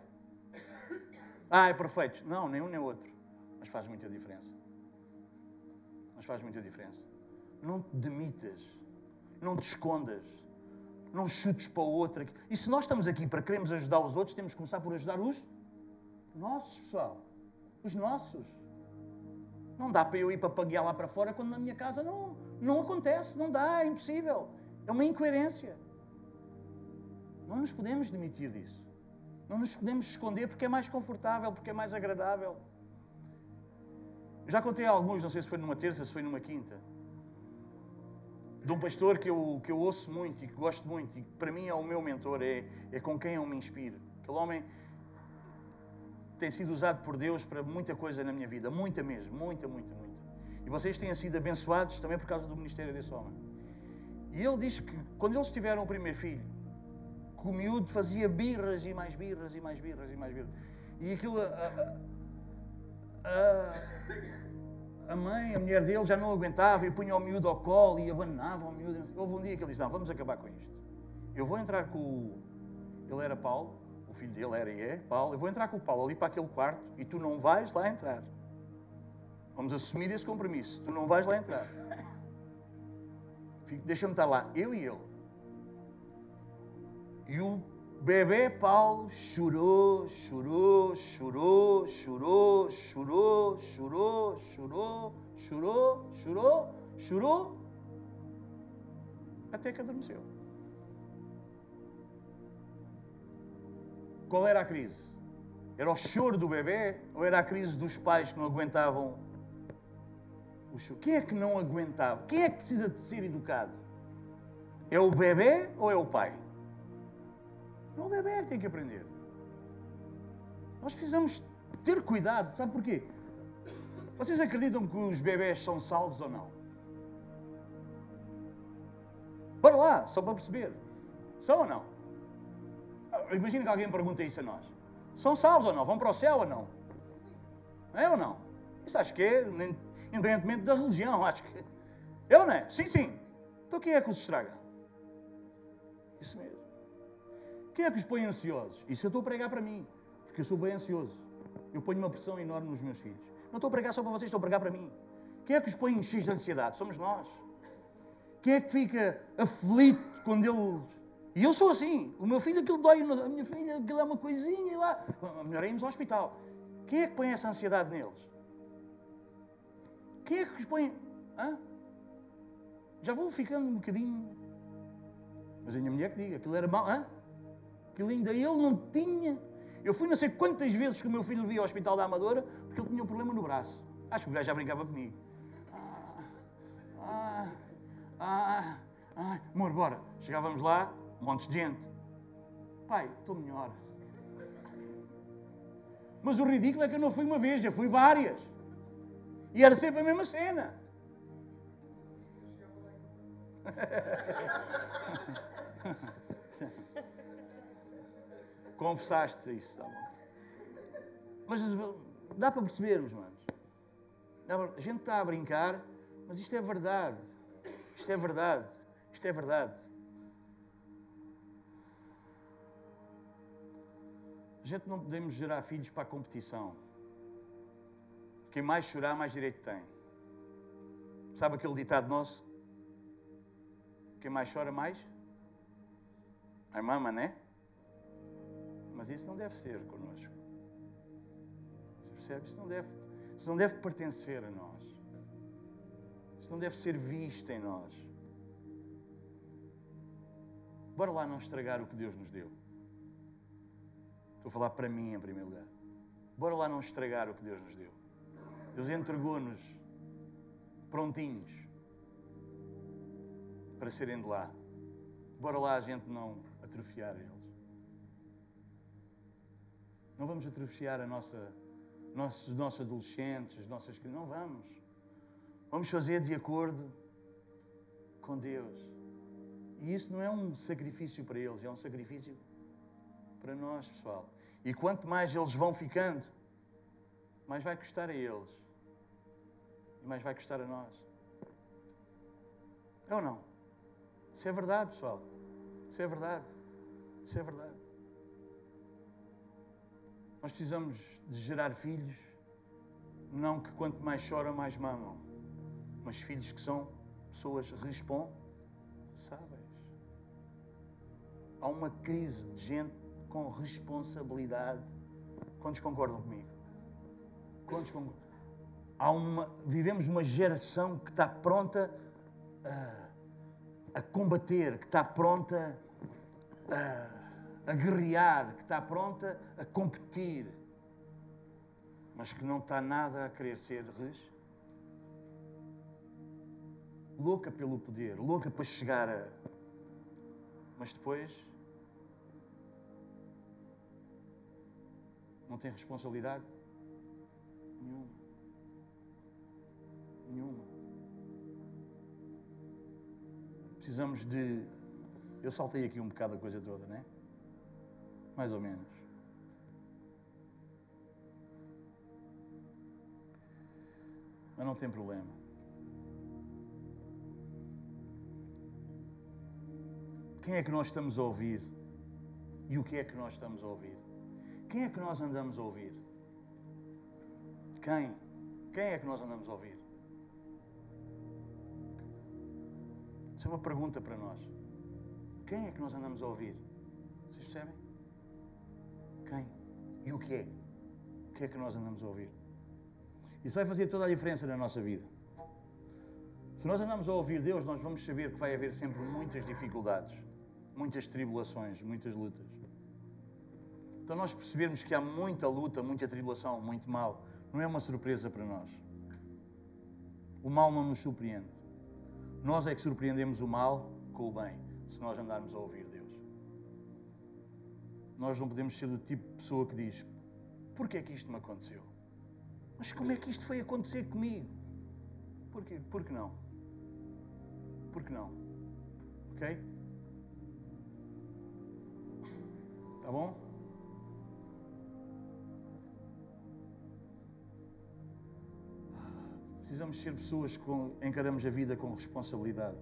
Ah, é perfeito. Não, nem um nem outro. Mas faz muita diferença. Mas faz muita diferença. Não te demitas. Não te escondas. Não chutes para o outro. E se nós estamos aqui para queremos ajudar os outros, temos que começar por ajudar os nossos, pessoal. Os nossos. Não dá para eu ir para paguear lá para fora quando na minha casa não, não acontece. Não dá, é impossível. É uma incoerência. Não nos podemos demitir disso. Não nos podemos esconder porque é mais confortável, porque é mais agradável. Já contei a alguns, não sei se foi numa terça, se foi numa quinta, de um pastor que eu, que eu ouço muito e que gosto muito e que para mim é o meu mentor, é, é com quem eu me inspiro. Aquele homem tem sido usado por Deus para muita coisa na minha vida, muita mesmo, muita, muita, muita. E vocês têm sido abençoados também por causa do ministério desse homem. E ele diz que quando eles tiveram o primeiro filho, que o miúdo fazia birras e mais birras e mais birras e mais birras. E aquilo. A, a, a mãe, a mulher dele já não aguentava e punha o miúdo ao colo e abandonava o miúdo. Houve um dia que ele disse: Não, vamos acabar com isto. Eu vou entrar com o. Ele era Paulo, filho dele era e é, Paulo. Eu vou entrar com o Paulo ali para aquele quarto e tu não vais lá entrar. Vamos assumir esse compromisso. Tu não vais lá entrar. Deixa-me estar lá, eu e ele. E o bebê Paulo chorou, chorou, chorou, chorou, chorou, chorou, chorou, chorou, chorou, chorou, até que adormeceu. Qual era a crise? Era o choro do bebê ou era a crise dos pais que não aguentavam o choro? Quem é que não aguentava? Quem é que precisa de ser educado? É o bebê ou é o pai? Não o bebê é que tem que aprender. Nós precisamos ter cuidado, sabe porquê? Vocês acreditam que os bebés são salvos ou não? Bora lá, só para perceber. São ou não? Imagina que alguém pergunta isso a nós. São salvos ou não? Vão para o céu ou não? É ou não? Isso acho que é, independentemente da religião, <laughs> acho que. Eu não é? Sim, sim. Então quem é que os estraga? Isso mesmo. Quem é que os põe ansiosos? Isso eu estou a pregar para mim, porque eu sou bem ansioso. Eu ponho uma pressão enorme nos meus filhos. Não estou a pregar só para vocês, estou a pregar para mim. Quem é que os põe cheios de ansiedade? Somos nós. Quem é que fica aflito quando ele. E eu sou assim. O meu filho, aquilo dói. A minha filha, aquilo é uma coisinha e lá. Melhor irmos ao hospital. Quem é que põe essa ansiedade neles? Quem é que os põe. Hã? Já vou ficando um bocadinho. Mas a minha mulher que diga, aquilo era mal. Hã? Aquilo ainda ele não tinha. Eu fui não sei quantas vezes que o meu filho via ao Hospital da Amadora porque ele tinha um problema no braço. Acho que o gajo já brincava comigo. Ah, ah, ah, ah. Amor, bora. Chegávamos lá, um monte de gente. Pai, estou melhor. Mas o ridículo é que eu não fui uma vez, já fui várias. E era sempre a mesma cena. <laughs> Confessaste isso, tá Mas dá para percebermos, manos. A gente está a brincar, mas isto é verdade. Isto é verdade. Isto é verdade. A gente não podemos gerar filhos para a competição. Quem mais chorar, mais direito tem. Sabe aquele ditado nosso? Quem mais chora mais? A mama, né? Mas isso não deve ser connosco. Você percebe? Isso não deve, isso não deve pertencer a nós. Isso não deve ser visto em nós. Bora lá não estragar o que Deus nos deu. Estou a falar para mim em primeiro lugar. Bora lá não estragar o que Deus nos deu. Deus entregou-nos prontinhos para serem de lá. Bora lá a gente não atrofiar eles. Não vamos atrofiar a nossa, nossos, nossos adolescentes, as nossas crianças. Não vamos. Vamos fazer de acordo com Deus. E isso não é um sacrifício para eles, é um sacrifício para nós, pessoal. E quanto mais eles vão ficando, mais vai custar a eles. E mais vai custar a nós. É ou não? Isso é verdade, pessoal. Isso é verdade. Isso é verdade. Nós precisamos de gerar filhos, não que quanto mais choram, mais mamam, mas filhos que são pessoas responsáveis. Há uma crise de gente com responsabilidade. Quantos concordam comigo? Quantos concordam? Há uma, vivemos uma geração que está pronta a, a combater, que está pronta a, a guerrear, que está pronta a competir, mas que não está nada a querer ser res. Louca pelo poder, louca para chegar a. Mas depois. Não tem responsabilidade nenhuma. Nenhuma. Precisamos de eu saltei aqui um bocado a coisa toda, né? Mais ou menos. Mas não tem problema. Quem é que nós estamos a ouvir? E o que é que nós estamos a ouvir? Quem é que nós andamos a ouvir? Quem? Quem é que nós andamos a ouvir? Isso é uma pergunta para nós. Quem é que nós andamos a ouvir? Vocês percebem? Quem? E o que é? O que é que nós andamos a ouvir? Isso vai fazer toda a diferença na nossa vida. Se nós andamos a ouvir Deus, nós vamos saber que vai haver sempre muitas dificuldades, muitas tribulações, muitas lutas. Então, nós percebermos que há muita luta, muita tribulação, muito mal, não é uma surpresa para nós. O mal não nos surpreende. Nós é que surpreendemos o mal com o bem se nós andarmos a ouvir Deus. Nós não podemos ser do tipo de pessoa que diz: Porquê é que isto me aconteceu? Mas como é que isto foi acontecer comigo? Porquê? Por que não? Por que não? Ok? Tá bom? Precisamos ser pessoas que encaramos a vida com responsabilidade.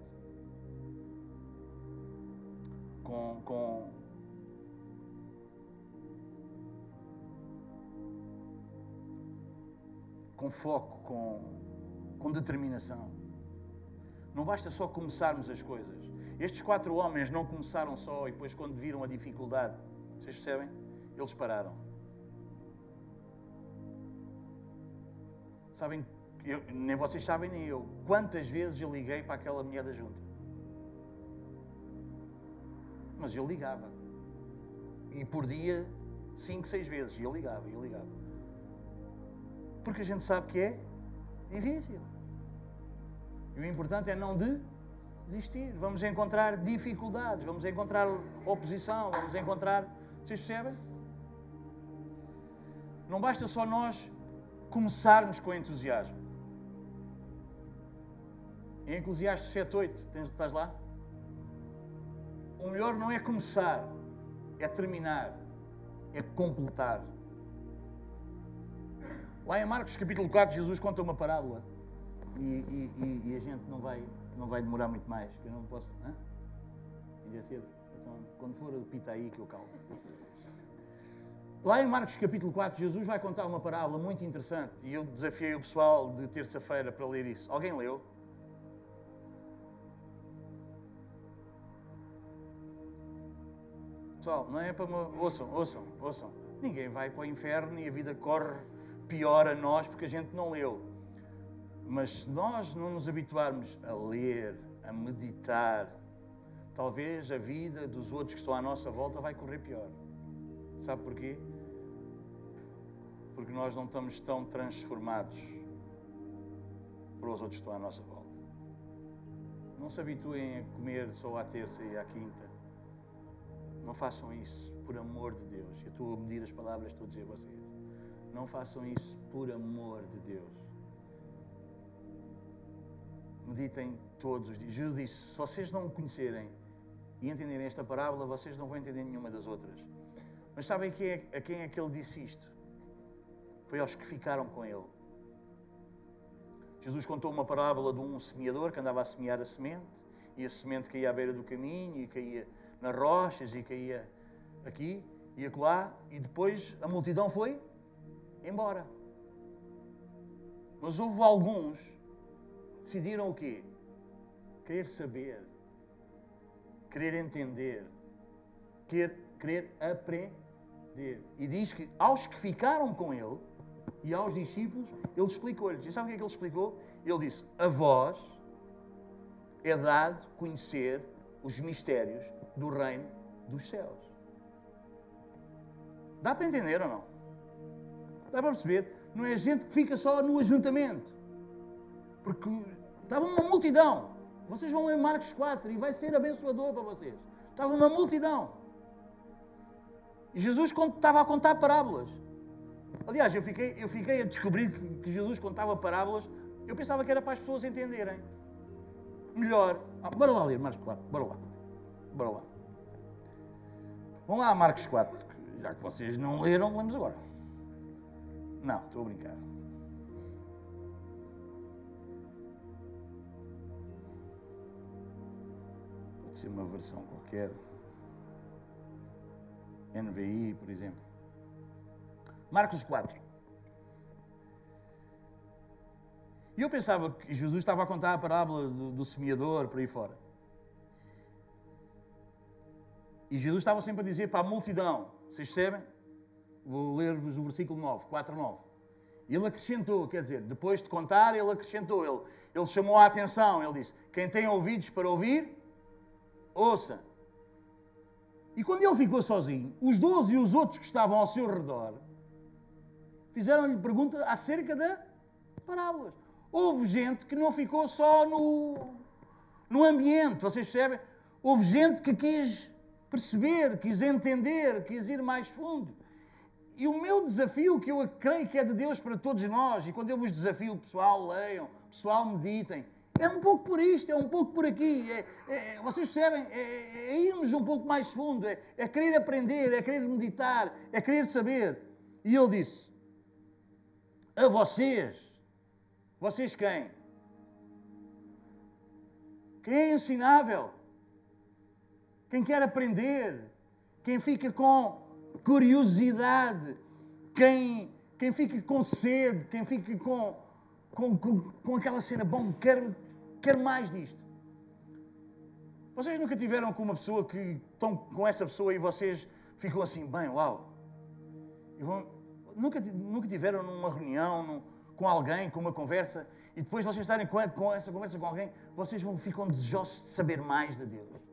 com, com com foco, com, com determinação. Não basta só começarmos as coisas. Estes quatro homens não começaram só e depois, quando viram a dificuldade, vocês percebem? Eles pararam. Sabem, eu, nem vocês sabem, nem eu. Quantas vezes eu liguei para aquela mulher da junta? Mas eu ligava. E por dia, cinco, seis vezes. E eu ligava, eu ligava. Porque a gente sabe que é difícil. E o importante é não de desistir. Vamos encontrar dificuldades, vamos encontrar oposição, vamos encontrar. Vocês percebem? Não basta só nós começarmos com entusiasmo. Em Eclesiastes 7, 8, estás lá? o melhor não é começar, é terminar, é completar. Lá em Marcos capítulo 4, Jesus conta uma parábola. E, e, e, a gente não vai, não vai demorar muito mais. Eu não posso. Hã? Ainda é cedo. Então, quando for, pita aí que eu calmo. Lá em Marcos capítulo 4, Jesus vai contar uma parábola muito interessante. E eu desafiei o pessoal de terça-feira para ler isso. Alguém leu? Pessoal, não é para. Ouçam, ouçam, ouçam. Ninguém vai para o inferno e a vida corre pior a nós porque a gente não leu. Mas se nós não nos habituarmos a ler, a meditar, talvez a vida dos outros que estão à nossa volta vai correr pior. Sabe porquê? Porque nós não estamos tão transformados para os outros que estão à nossa volta. Não se habituem a comer só à terça e à quinta. Não façam isso, por amor de Deus. Eu estou a medir as palavras estou a dizer a vocês. Não façam isso por amor de Deus. Meditem todos os dias. Jesus disse: se vocês não me conhecerem e entenderem esta parábola, vocês não vão entender nenhuma das outras. Mas sabem quem é, a quem é que ele disse isto? Foi aos que ficaram com ele. Jesus contou uma parábola de um semeador que andava a semear a semente, e a semente caía à beira do caminho, e caía nas rochas, e caía aqui e acolá, e depois a multidão foi embora. Mas houve alguns que decidiram o quê? Querer saber, querer entender, querer, querer aprender. E diz que aos que ficaram com ele, e aos discípulos, ele explicou-lhes. E sabe o que é que ele explicou? Ele disse: A vós é dado conhecer os mistérios do reino dos céus. Dá para entender ou não? Dá para perceber? Não é gente que fica só no ajuntamento. Porque estava uma multidão. Vocês vão ler Marcos 4 e vai ser abençoador para vocês. Estava uma multidão. E Jesus estava a contar parábolas. Aliás, eu fiquei, eu fiquei a descobrir que, Jesus contava parábolas. Eu pensava que era para as pessoas entenderem. Melhor. Ah, bora lá ler Marcos 4. Bora lá. Bora lá. Vamos lá, Marcos 4. Já que vocês não leram, lemos agora. Não, estou a brincar. Pode ser uma versão qualquer. NVI, por exemplo. Marcos 4. E eu pensava que Jesus estava a contar a parábola do, do semeador por aí fora. E Jesus estava sempre a dizer para a multidão, vocês percebem? Vou ler-vos o versículo 9, 4 a 9. Ele acrescentou, quer dizer, depois de contar, ele acrescentou, ele, ele chamou a atenção, ele disse: Quem tem ouvidos para ouvir, ouça. E quando ele ficou sozinho, os doze e os outros que estavam ao seu redor fizeram-lhe pergunta acerca da parábolas. Houve gente que não ficou só no, no ambiente, vocês percebem? Houve gente que quis perceber, quis entender, quis ir mais fundo. E o meu desafio, que eu creio que é de Deus para todos nós, e quando eu vos desafio, pessoal, leiam, pessoal, meditem, é um pouco por isto, é um pouco por aqui. É, é, vocês percebem? É, é, irmos um pouco mais fundo, é, é querer aprender, é querer meditar, é querer saber. E ele disse: a vocês. Vocês quem? Quem é ensinável? Quem quer aprender? Quem fica com curiosidade? Quem, quem fica com sede? Quem fica com, com, com, com aquela cena, bom, quero, quero mais disto. Vocês nunca tiveram com uma pessoa que estão com essa pessoa e vocês ficam assim, bem, uau. Nunca, nunca tiveram numa reunião num, com alguém, com uma conversa, e depois vocês estarem com, com, essa conversa com alguém, vocês vão, ficam desejosos de saber mais de Deus.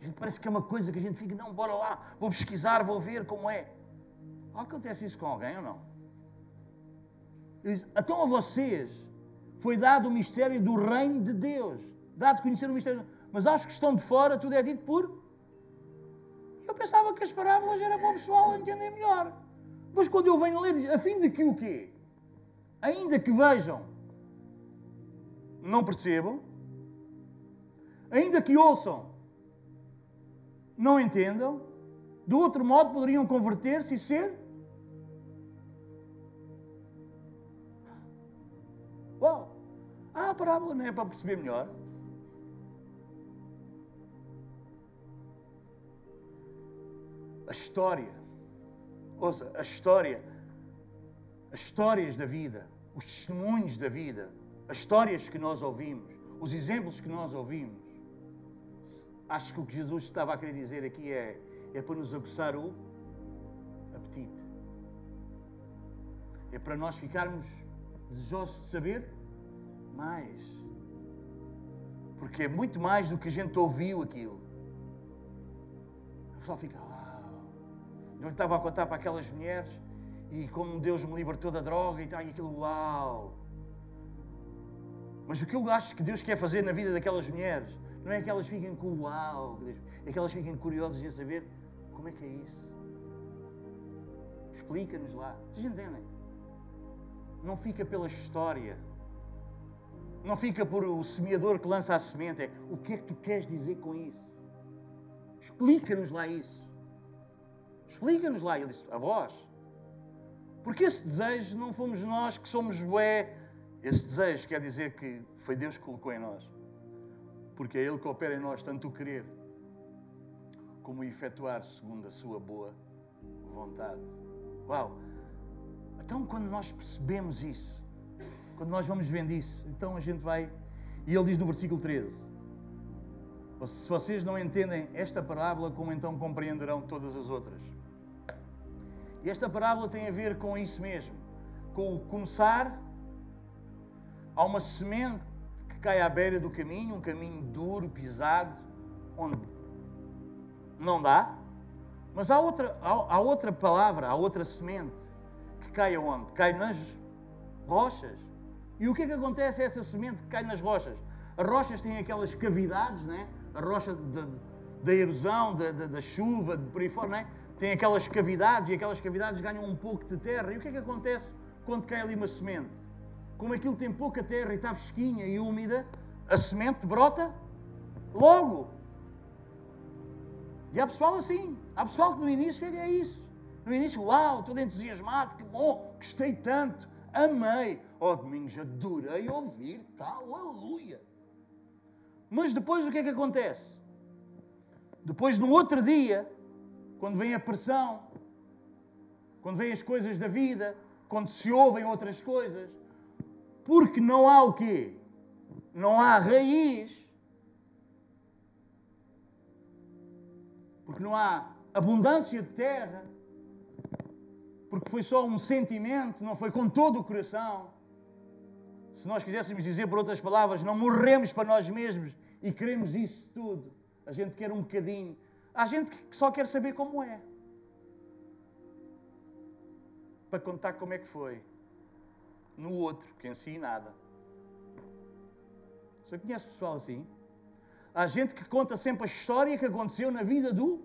A gente parece que é uma coisa que a gente fica, não, bora lá, vou pesquisar, vou ver como é. Acontece isso com alguém ou não? Diz, então a vocês foi dado o mistério do reino de Deus, dado conhecer o mistério, mas aos que estão de fora tudo é dito por eu pensava que as parábolas eram para o pessoal entender melhor. Mas quando eu venho ler, a fim de que o quê? Ainda que vejam, não percebam, ainda que ouçam, não entendam, do outro modo poderiam converter-se e ser. Uau! Ah, a parábola não é para perceber melhor. a história. Ouça, a história, as histórias da vida, os testemunhos da vida, as histórias que nós ouvimos, os exemplos que nós ouvimos, acho que o que Jesus estava a querer dizer aqui é, é para nos aguçar o apetite. É para nós ficarmos desejosos de saber mais. Porque é muito mais do que a gente ouviu aquilo. A pessoa fica, uau. Eu estava a contar para aquelas mulheres e como Deus me libertou da droga e tal, e aquilo, uau. Mas o que eu acho que Deus quer fazer na vida daquelas mulheres não é que elas fiquem com uau, é que elas fiquem curiosas em saber como é que é isso. Explica-nos lá. Vocês entendem? Não fica pela história. Não fica por o semeador que lança a semente. É o que é que tu queres dizer com isso? Explica-nos lá isso. Explica-nos lá. Ele disse, a vós. Porque esse desejo não fomos nós que somos bué. Esse desejo quer dizer que foi Deus que colocou em nós. Porque é Ele que opera em nós tanto o querer como o efetuar segundo a sua boa vontade. Uau! Então, quando nós percebemos isso, quando nós vamos vendo isso, então a gente vai. E ele diz no versículo 13: Se vocês não entendem esta parábola, como então compreenderão todas as outras? E esta parábola tem a ver com isso mesmo, com o começar. Há uma semente cai à beira do caminho, um caminho duro, pisado, onde não dá. Mas há outra, há, há outra palavra, há outra semente que cai aonde? Cai nas rochas. E o que é que acontece a essa semente que cai nas rochas? As rochas têm aquelas cavidades, né? a rocha da erosão, da, da, da, chuva, de por aí fora, né? tem aquelas cavidades e aquelas cavidades ganham um pouco de terra. E o que é que acontece quando cai ali uma semente? Como aquilo tem pouca terra e está fresquinha e úmida, a semente brota logo. E há pessoal assim. Há pessoal que no início é isso. No início, uau, todo entusiasmado, que bom, gostei tanto, amei. Oh, Domingos, adorei ouvir tal, aleluia. Mas depois o que é que acontece? Depois, no outro dia, quando vem a pressão, quando vêm as coisas da vida, quando se ouvem outras coisas, porque não há o quê? Não há raiz. Porque não há abundância de terra porque foi só um sentimento, não foi com todo o coração. Se nós quiséssemos dizer por outras palavras, não morremos para nós mesmos e queremos isso tudo. A gente quer um bocadinho. Há gente que só quer saber como é. Para contar como é que foi. No outro, que em si nada. Você conhece pessoal assim? Há gente que conta sempre a história que aconteceu na vida do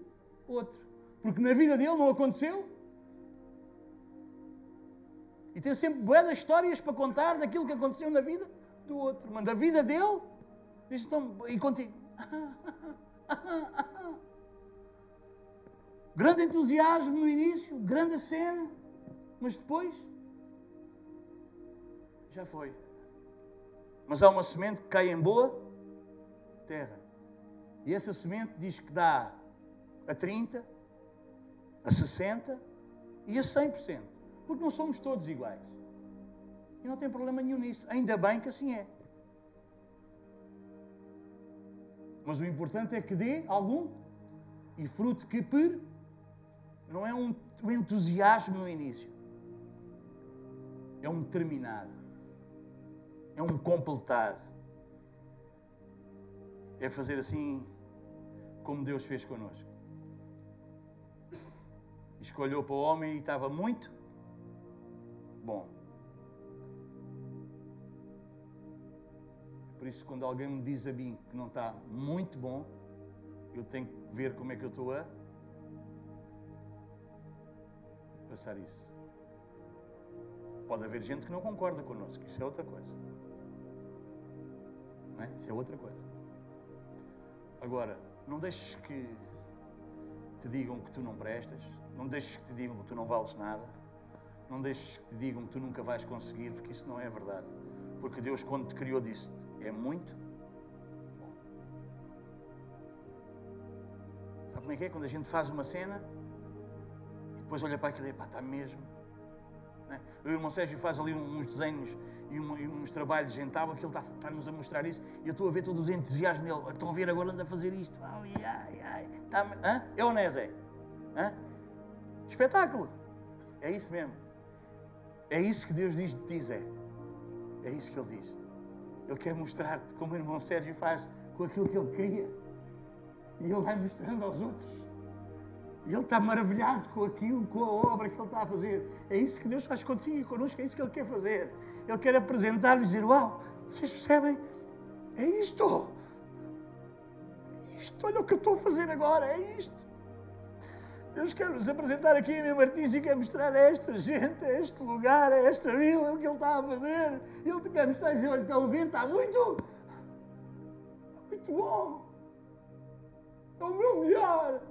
outro. Porque na vida dele não aconteceu e tem sempre boas histórias para contar daquilo que aconteceu na vida do outro. Mas da vida dele, diz então, e contigo. <laughs> grande entusiasmo no início, grande cena, mas depois já foi. Mas há uma semente que cai em boa terra. E essa semente diz que dá a 30, a 60 e a 100%. Porque não somos todos iguais. E não tem problema nenhum nisso. Ainda bem que assim é. Mas o importante é que dê algum e fruto que per não é um, entusiasmo no início. É um terminar. É um completar. É fazer assim como Deus fez connosco. Escolheu para o homem e estava muito bom. Por isso, quando alguém me diz a mim que não está muito bom, eu tenho que ver como é que eu estou a passar isso. Pode haver gente que não concorda connosco, isso é outra coisa. Não é? Isso é outra coisa. Agora, não deixes que te digam que tu não prestas, não deixes que te digam que tu não vales nada não deixes que te digam que tu nunca vais conseguir, porque isso não é verdade. Porque Deus, quando te criou, disse: é muito bom. Sabe como é que é? Quando a gente faz uma cena e depois olha para aquilo e pá, está mesmo. É? O irmão Sérgio faz ali uns desenhos e, e uns trabalhos em tábua que ele está, está-nos a mostrar isso. E eu estou a ver todo o entusiasmo dele. Estão a ver agora anda a fazer isto. Ai, ai, ai. Está, hã? É ou não é, Zé? Hã? Espetáculo. É isso mesmo. É isso que Deus diz de ti, Zé. É isso que Ele diz. Ele quer mostrar-te como o irmão Sérgio faz com aquilo que ele cria. E ele vai mostrando aos outros. E ele está maravilhado com aquilo, com a obra que ele está a fazer. É isso que Deus faz contigo e connosco, é isso que Ele quer fazer. Ele quer apresentar-nos e dizer: Uau, vocês percebem? É isto. É isto, olha o que eu estou a fazer agora, é isto. Deus quer nos apresentar aqui a Martins e quer mostrar a esta gente, a este lugar, a esta vila, o que Ele está a fazer. Ele te quer mostrar e dizer: Olha, estão a ver, está muito. Muito bom. É o meu melhor.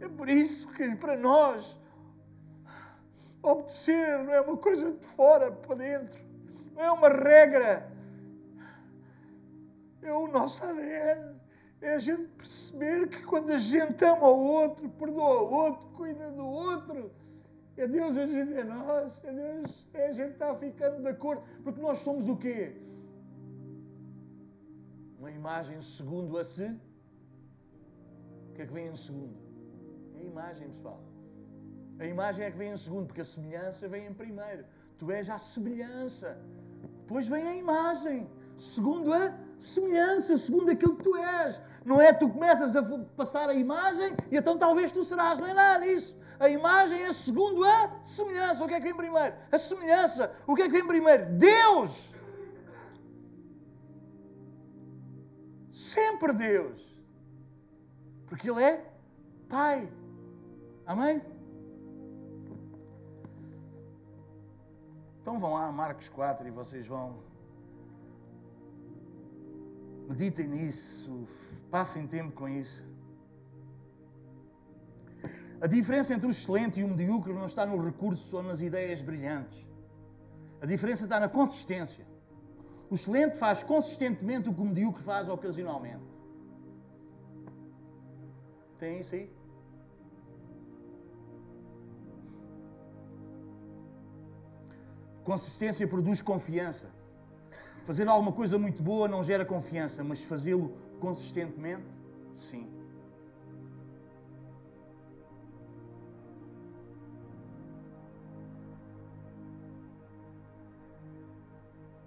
É por isso que para nós obedecer não é uma coisa de fora para dentro, não é uma regra, é o nosso ADN. É a gente perceber que quando a gente ama o outro, perdoa o outro, cuida do outro, é Deus a gente é nós, é Deus, é a gente está ficando de acordo, porque nós somos o quê? Uma imagem segundo a si. O que é que vem em segundo? É a imagem, pessoal. A imagem é que vem em segundo, porque a semelhança vem em primeiro. Tu és a semelhança. Depois vem a imagem. Segundo a semelhança, segundo aquilo que tu és. Não é tu começas a passar a imagem e então talvez tu serás. Não é nada disso. A imagem é segundo a semelhança. O que é que vem primeiro? A semelhança. O que é que vem primeiro? Deus. Sempre Deus. Porque Ele é Pai. Amém? Então vão lá Marcos 4 e vocês vão. Meditem nisso, passem tempo com isso. A diferença entre o excelente e o medíocre não está no recurso ou nas ideias brilhantes. A diferença está na consistência. O excelente faz consistentemente o que o medíocre faz ocasionalmente. Tem isso aí? Consistência produz confiança. Fazer alguma coisa muito boa não gera confiança, mas fazê-lo consistentemente, sim.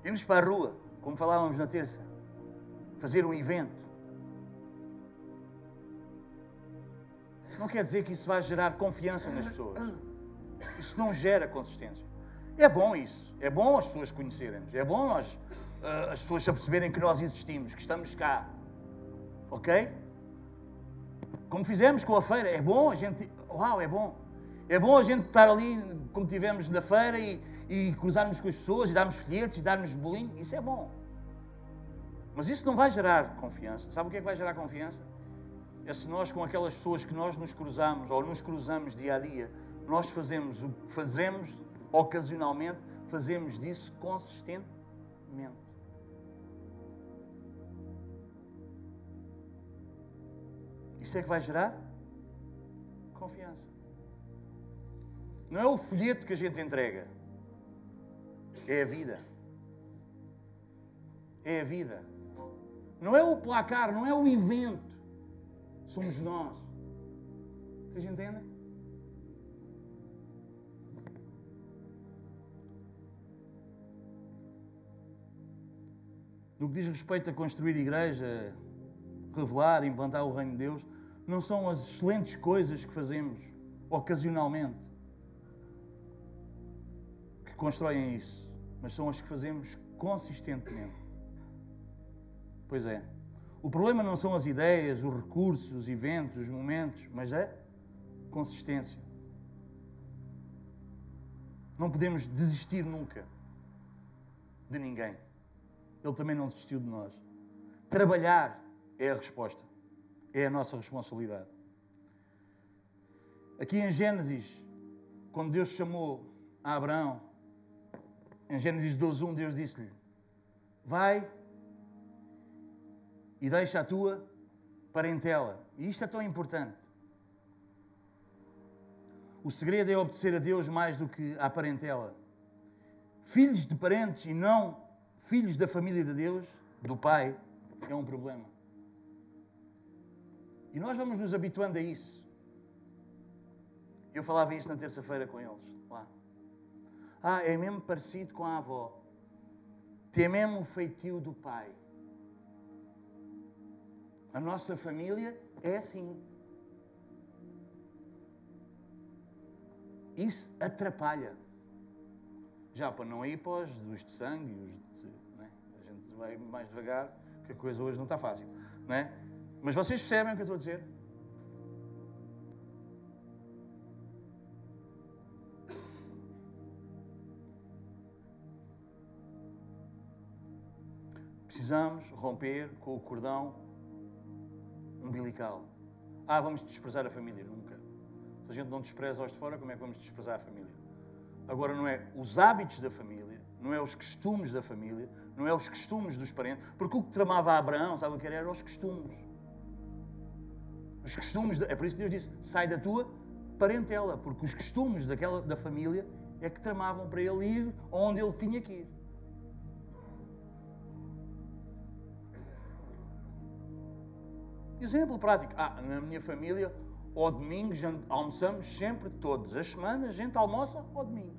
Irmos para a rua, como falávamos na terça, fazer um evento. Não quer dizer que isso vai gerar confiança nas pessoas. Isso não gera consistência. É bom isso. É bom as pessoas conhecerem-nos. É bom nós, uh, as pessoas perceberem que nós existimos, que estamos cá. Ok? Como fizemos com a feira. É bom a gente. Uau, é bom. É bom a gente estar ali, como tivemos na feira, e, e cruzarmos com as pessoas, e darmos folhetos, e darmos bolinho. Isso é bom. Mas isso não vai gerar confiança. Sabe o que é que vai gerar confiança? É se nós, com aquelas pessoas que nós nos cruzamos, ou nos cruzamos dia a dia, nós fazemos o que fazemos ocasionalmente, fazemos disso consistentemente. Isso é que vai gerar confiança. Não é o folheto que a gente entrega, é a vida. É a vida. Não é o placar, não é o evento. Somos nós. Vocês entendem? No que diz respeito a construir igreja, revelar, implantar o reino de Deus, não são as excelentes coisas que fazemos ocasionalmente que constroem isso, mas são as que fazemos consistentemente. Pois é. O problema não são as ideias, os recursos, os eventos, os momentos, mas a consistência. Não podemos desistir nunca de ninguém. Ele também não desistiu de nós. Trabalhar é a resposta. É a nossa responsabilidade. Aqui em Gênesis, quando Deus chamou a Abraão, em Gênesis 12.1, Deus disse-lhe, vai e deixa a tua parentela. E isto é tão importante. O segredo é obedecer a Deus mais do que à parentela. filhos de parentes e não filhos da família de Deus, do Pai, é um problema. E nós vamos nos habituando a isso. Eu falava isso na terça-feira com eles, lá. Ah, é mesmo parecido com a avó. Tem mesmo o feitio do pai. A nossa família é assim. Isso atrapalha. Já para não ir para os dos de sangue, os vai mais devagar, porque a coisa hoje não está fácil. Né? Mas vocês percebem o que eu estou a dizer? Precisamos romper com o cordão umbilical. Ah, vamos desprezar a família. Nunca. Se a gente não despreza os de fora, como é que vamos desprezar a família? Agora, não é os hábitos da família, não é os costumes da família, não é os costumes dos parentes, porque o que tramava Abraão, sabe o que era? Eram os costumes. Os costumes, de, é por isso que Deus disse: sai da tua parentela, porque os costumes daquela, da família é que tramavam para ele ir onde ele tinha que ir. Exemplo prático. Ah, na minha família, ao domingo, almoçamos sempre todos. As semanas, a gente almoça ao domingo.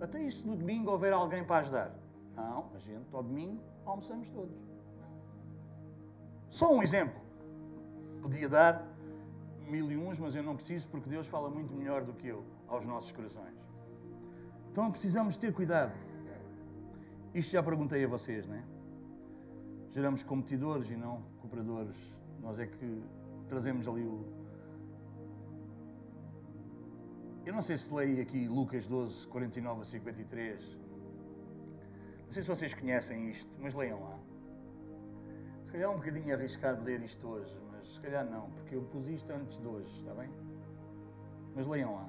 Até isso no domingo houver alguém para ajudar. Não, a gente ao domingo almoçamos todos. Só um exemplo. Podia dar mil e uns, mas eu não preciso porque Deus fala muito melhor do que eu aos nossos corações. Então precisamos ter cuidado. Isto já perguntei a vocês, não é? Geramos competidores e não cooperadores nós é que trazemos ali o. Eu não sei se leio aqui Lucas 12, 49 a 53. Não sei se vocês conhecem isto, mas leiam lá. Se calhar é um bocadinho arriscado ler isto hoje, mas se calhar não, porque eu pus isto antes de hoje, está bem? Mas leiam lá.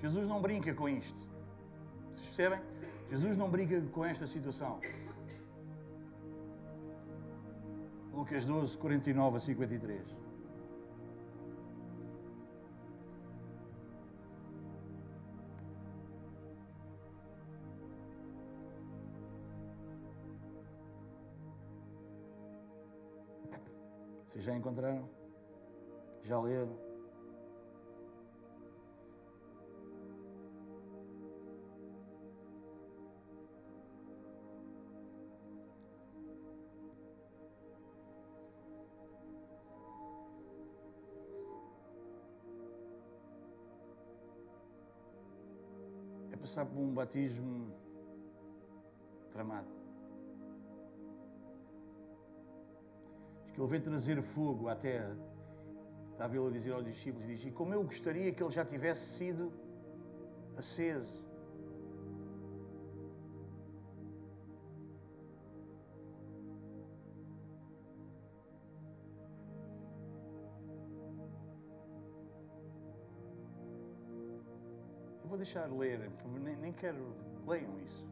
Jesus não brinca com isto. Vocês percebem? Jesus não briga com esta situação. Lucas 12, 49 a 53. Vocês já encontraram? Já leram? passar por um batismo tramado. Que ele veio trazer fogo à terra. A dizer aos discípulos, diz, e como eu gostaria que ele já tivesse sido aceso. vou deixar ler, nem quero. Leiam isso.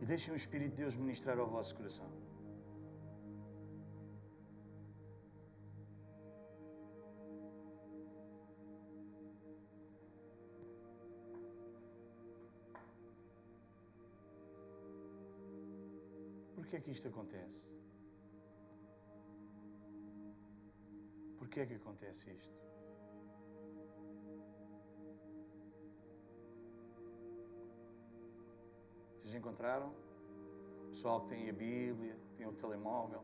E deixem o Espírito de Deus ministrar ao vosso coração. Por que é que isto acontece? Por que é que acontece isto? Vocês encontraram? Pessoal que tem a Bíblia, tem o telemóvel.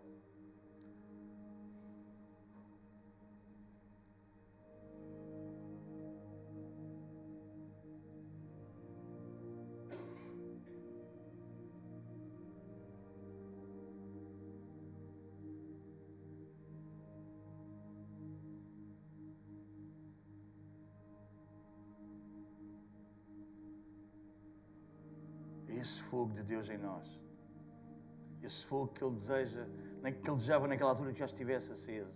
Esse fogo de Deus em nós. Esse fogo que Ele deseja, que Ele desejava naquela altura que já estivesse aceso.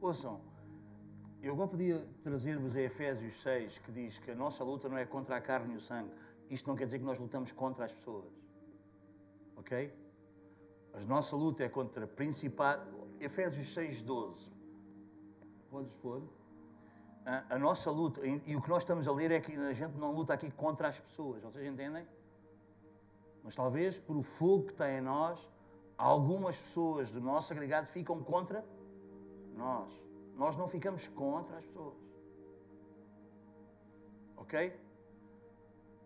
Ouçam, eu agora podia trazer-vos a Efésios 6, que diz que a nossa luta não é contra a carne e o sangue. Isto não quer dizer que nós lutamos contra as pessoas. Ok? A nossa luta é contra principal. Efésios 6, 12. Podes pôr? a, a nossa luta, e, o que nós estamos a ler é que a gente não luta aqui contra as pessoas, vocês entendem? Mas talvez por o fogo que tem em nós, algumas pessoas do nosso agregado ficam contra nós. Nós não ficamos contra as pessoas. Ok?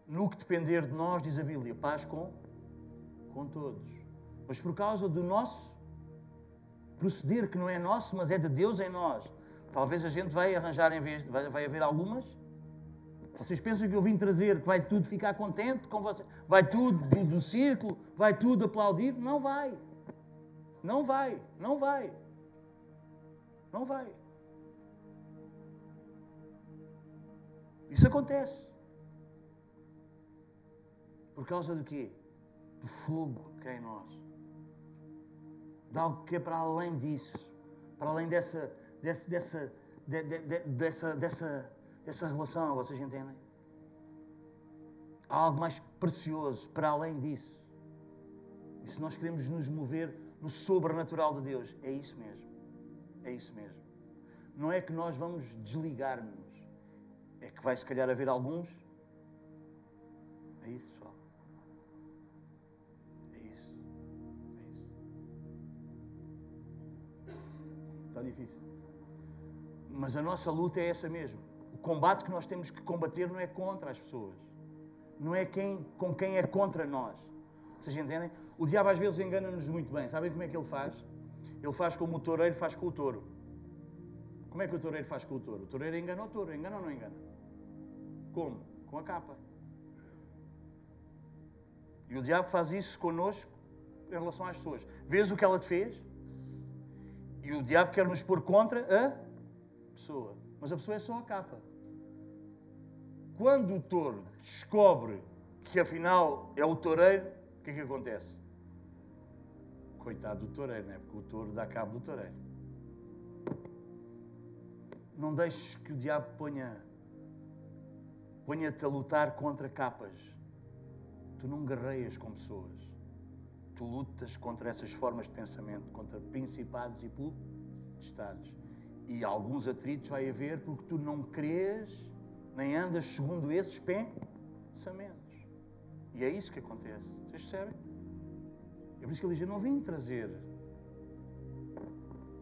No que depender de nós, diz a Bíblia, paz com, com todos. Mas por causa do nosso proceder, que não é nosso, mas é de Deus em nós, talvez a gente vai arranjar, em vez, vai, vai haver algumas. Vocês pensam que eu vim trazer que vai tudo ficar contente com vocês? Vai tudo do, do círculo? Vai tudo aplaudir? Não vai. Não vai. Não vai. Não vai. Isso acontece. Por causa do quê? Do fogo que é em nós. De algo que é para além disso. Para além dessa, dessa, dessa, de, de, de, dessa, dessa, dessa relação, vocês entendem? Há algo mais precioso para além disso. E se nós queremos nos mover no sobrenatural de Deus, é isso mesmo. É isso mesmo. Não é que nós vamos desligar-nos, é que vai se calhar haver alguns. É isso, pessoal. É isso. É isso. Está difícil. Mas a nossa luta é essa mesmo. Combate que nós temos que combater não é contra as pessoas. Não é quem, com quem é contra nós. Vocês entendem? O diabo às vezes engana-nos muito bem. Sabem como é que ele faz? Ele faz como o toureiro faz com o touro. Como é que o toureiro faz com o touro? O toureiro engana o touro. Engana ou não engana? Como? Com a capa. E o diabo faz isso connosco em relação às pessoas. Vês o que ela te fez? E o diabo quer nos pôr contra a pessoa. Mas a pessoa é só a capa. Quando o touro descobre que afinal é o toureiro, o que é que acontece? Coitado do toureiro, não é? Porque o touro dá cabo do toureiro. Não deixes que o diabo ponha ponha-te a lutar contra capas. Tu não guerreias com pessoas. Tu lutas contra essas formas de pensamento, contra principados e potestades. E alguns atritos vai haver porque tu não crês nem andas segundo esses pensamentos. E é isso que acontece. Vocês percebem? É por isso que ele diz: Eu não vim trazer.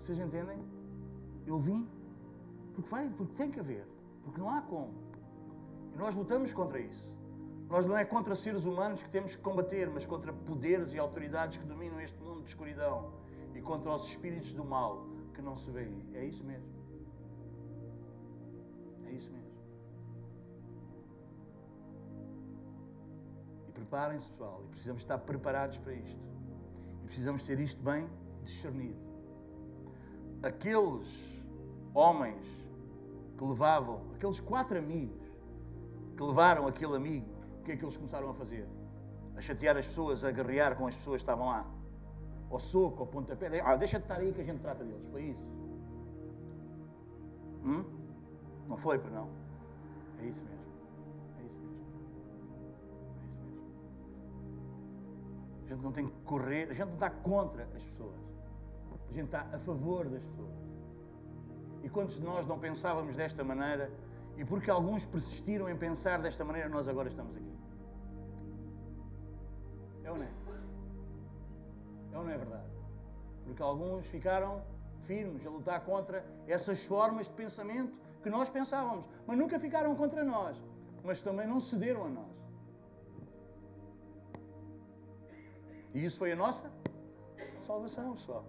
Vocês entendem? Eu vim porque vai, porque tem que haver. Porque não há como. E nós lutamos contra isso. Nós não é contra seres humanos que temos que combater, mas contra poderes e autoridades que dominam este mundo de escuridão e contra os espíritos do mal que não se veem. É isso mesmo. É isso mesmo. Preparem-se, pessoal, e precisamos estar preparados para isto. E precisamos ter isto bem discernido. Aqueles homens que levavam, aqueles quatro amigos, que levaram aquele amigo, o que é que eles começaram a fazer? A chatear as pessoas, a guerrear com as pessoas que estavam lá. Ao soco, ao pontapé. Ah, deixa de estar aí que a gente trata deles. Foi isso. Hum? Não foi, pois não? É isso mesmo. Gente não tem que correr, a gente não está contra as pessoas. A gente está a favor das pessoas. E quantos de nós não pensávamos desta maneira e porque alguns persistiram em pensar desta maneira, nós agora estamos aqui. É ou não é? É ou não é verdade? Porque alguns ficaram firmes a lutar contra essas formas de pensamento que nós pensávamos, mas nunca ficaram contra nós, mas também não cederam a nós. E isso foi a nossa salvação, pessoal.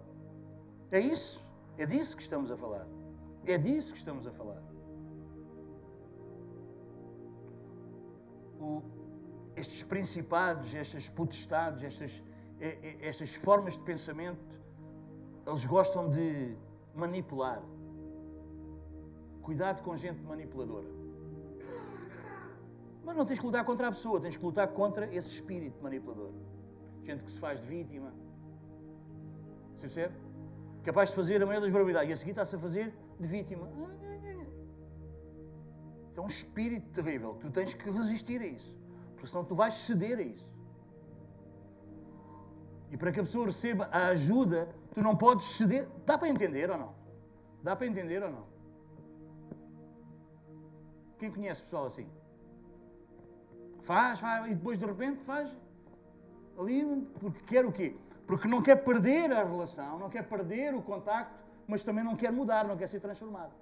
É isso, é disso que estamos a falar. É disso que estamos a falar. o, estes principados, estas potestades, estas, estas formas de pensamento, eles gostam de manipular. Cuidado com gente manipuladora. Mas não tens que lutar contra a pessoa, tens que lutar contra esse espírito manipulador. Gente que se faz de vítima. Você percebe? Capaz de fazer a maior das barbaridades e a seguir está-se a fazer de vítima. É um espírito terrível. Tu tens que resistir a isso. Porque senão tu vais ceder a isso. E para que a pessoa receba a ajuda, tu não podes ceder. Dá para entender ou não? Dá para entender ou não? Quem conhece pessoal assim? Faz, faz, e depois de repente faz ali, porque quer o quê? Porque não quer perder a relação, não quer perder o contacto, mas também não quer mudar, não quer ser transformado.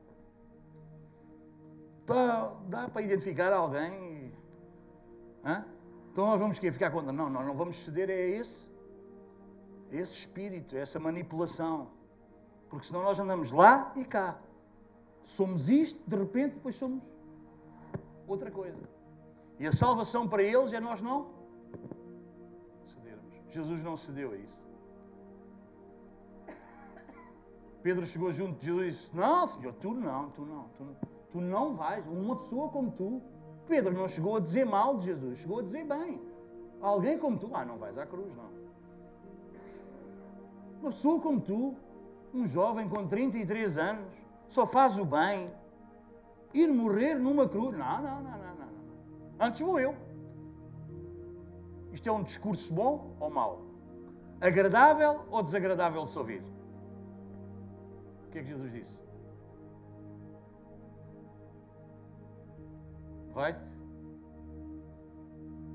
Dá, dá para identificar alguém? Hã? Então nós vamos ficar contra? Não, nós não vamos ceder a esse, a esse espírito, a essa manipulação. Porque senão nós andamos lá e cá. Somos isto, de repente, depois somos outra coisa. E a salvação para eles é nós não. Jesus não cedeu a isso. Pedro chegou junto de Jesus e disse: Não, Senhor, tu não, tu não, tu não, tu não vais. Uma pessoa como tu. Pedro não chegou a dizer mal de Jesus, chegou a dizer bem. Alguém como tu, ah, não vais à cruz, não. Uma pessoa como tu, um jovem com 33 anos, só faz o bem, ir morrer numa cruz. Não, não, não, não, não. Antes vou eu. Isto é um discurso bom ou mau? Agradável ou desagradável de se ouvir? O que é que Jesus disse? Vai-te.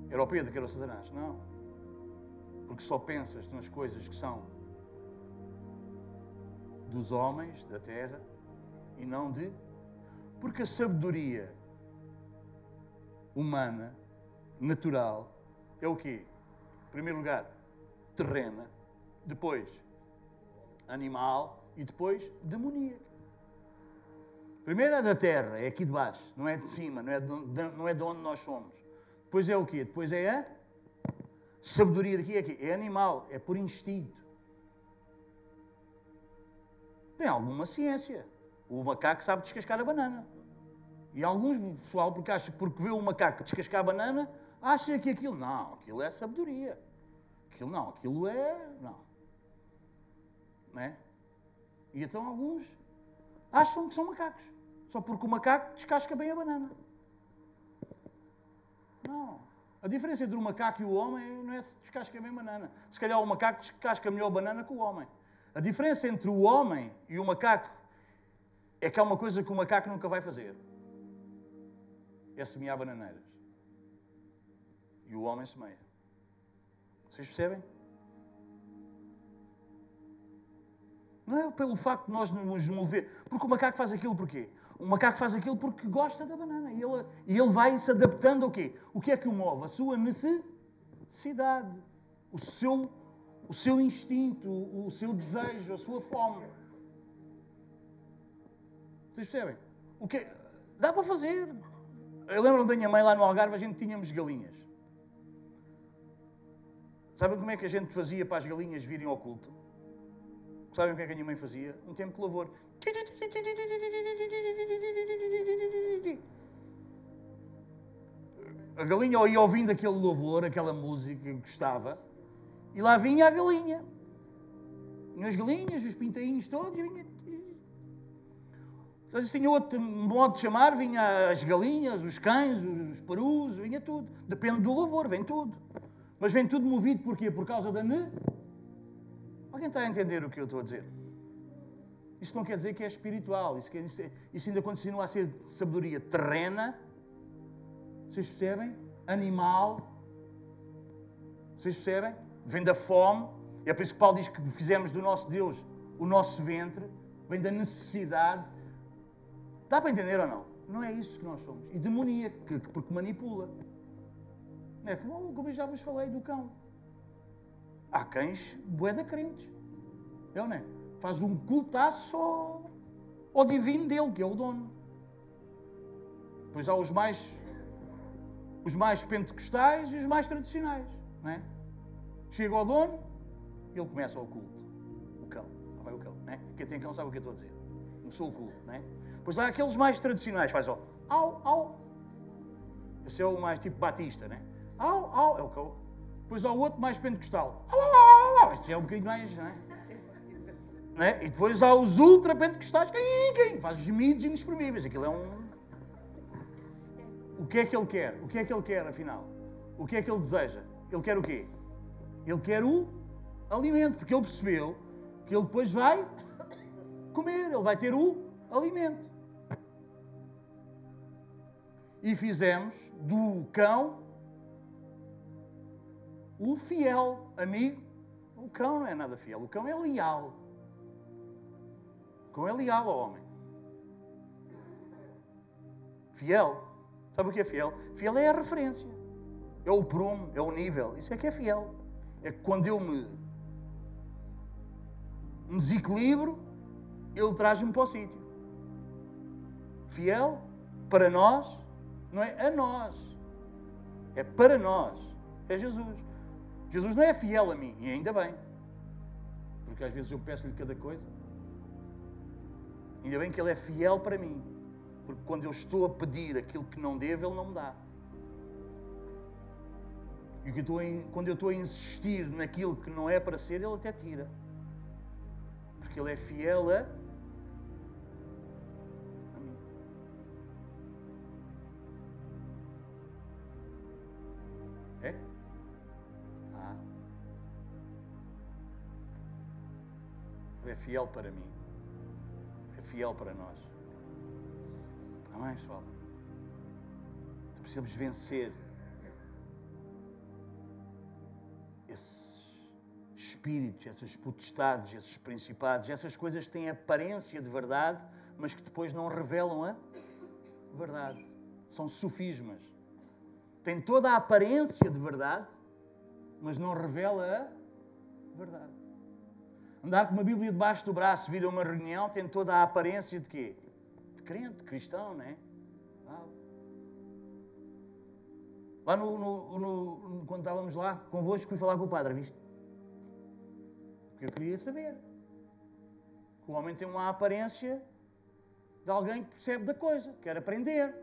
Era o Pedro que era o Satanás. Não. Porque só pensas nas coisas que são dos homens, da terra, e não de. Porque a sabedoria humana, natural, é o quê? Em primeiro lugar, terrena, depois animal e depois demoníaca. Primeiro é da terra, é aqui de baixo, não é de cima, não é de, não é de onde nós somos. Depois é o quê? Depois é a sabedoria daqui, é aqui, é animal, é por instinto. Tem alguma ciência. O macaco sabe descascar a banana. E alguns pessoal, porque, acha, porque vê o macaco descascar a banana, acha que aquilo. Não, aquilo é sabedoria. Aquilo não, aquilo é. Não. Né? E então alguns acham que são macacos. Só porque o macaco descasca bem a banana. Não. A diferença entre o macaco e o homem não é se descasca bem a banana. Se calhar o macaco descasca melhor a banana que o homem. A diferença entre o homem e o macaco é que há uma coisa que o macaco nunca vai fazer: é semear bananeiras. E o homem semeia. Vocês percebem? Não é pelo facto de nós nos mover. Porque o macaco faz aquilo porquê? O macaco faz aquilo porque gosta da banana. E ele, e ele vai se adaptando ao quê? O que é que o move? A sua necessidade. O seu o seu instinto, o seu desejo, a sua fome. Vocês percebem? O que dá para fazer. Eu lembro-me da minha mãe lá no Algarve, a gente tínhamos galinhas. Sabem como é que a gente fazia para as galinhas virem ao culto? Sabem o que é que a minha mãe fazia? Um tempo de louvor. A galinha ia ouvindo aquele louvor, aquela música que gostava, e lá vinha a galinha. E as galinhas, os pintainhos todos, vinha. Eles tinham outro modo de chamar, vinha as galinhas, os cães, os perus, vinha tudo. Depende do louvor, vem tudo. Mas vem tudo movido porquê? Por causa da ne. Alguém está a entender o que eu estou a dizer? Isto não quer dizer que é espiritual, isso, isso ainda continua a ser sabedoria terrena. Vocês percebem? Animal. Vocês percebem? vem da fome. É por isso que Paulo diz que fizemos do nosso Deus o nosso ventre, vem da necessidade. Dá para entender ou não? Não é isso que nós somos. E demoníaco, porque manipula. É como, como eu já vos falei do cão. Há cães boeda crentes. É ou não é? Faz um cultaço ao, ao divino dele, que é o dono. Pois há os mais, os mais pentecostais e os mais tradicionais. Não é? Chega ao dono e ele começa o culto. O cão. Lá vai o cão, né? Quem tem cão sabe o que eu estou a dizer. Começou o culto, né? Pois há aqueles mais tradicionais, faz ó, au, au. Esse é o mais tipo batista, né? Au, au, é o cão. Depois há o outro mais pentecostal. Au, au, au, au. Este é um bocadinho mais, né? né? E depois há os ultra pentecostais. Quem, quem? Faz gemidos inexprimíveis. Aquilo é um. O que é que ele quer? O que é que ele quer, afinal? O que é que ele deseja? Ele quer o quê? Ele quer o alimento, porque ele percebeu que ele depois vai comer, ele vai ter o alimento. e fizemos do cão o fiel amigo. O cão não é nada fiel, o cão é leal. O cão é leal ao homem. Fiel. Sabe o que é fiel? Fiel é a referência. É o prumo, é o nível. Isso é que é fiel. É que quando eu me, me desequilibro, ele traz-me para o sítio. Fiel para nós, não é a nós. É para nós. É Jesus. Jesus não é fiel a mim, e ainda bem. Porque às vezes eu peço-lhe cada coisa. Ainda bem que Ele é fiel para mim. Porque quando eu estou a pedir aquilo que não devo, Ele não me dá. E quando eu estou a insistir naquilo que não é para ser, Ele até tira. Porque Ele é fiel a fiel para mim. É fiel para nós. Amém, pessoal? Então precisamos vencer esses espíritos, essas potestades, esses principados, essas coisas que têm aparência de verdade, mas que depois não revelam a verdade. São sofismas. Tem toda a aparência de verdade, mas não revela a verdade. Andar com uma Bíblia debaixo do braço, vir a uma reunião, tem toda a aparência de quê? De crente, de cristão, não é? Lá no, no, no, quando estávamos lá convosco, fui falar com o padre, viste? Porque eu queria saber. O homem tem uma aparência de alguém que percebe da coisa, quer aprender.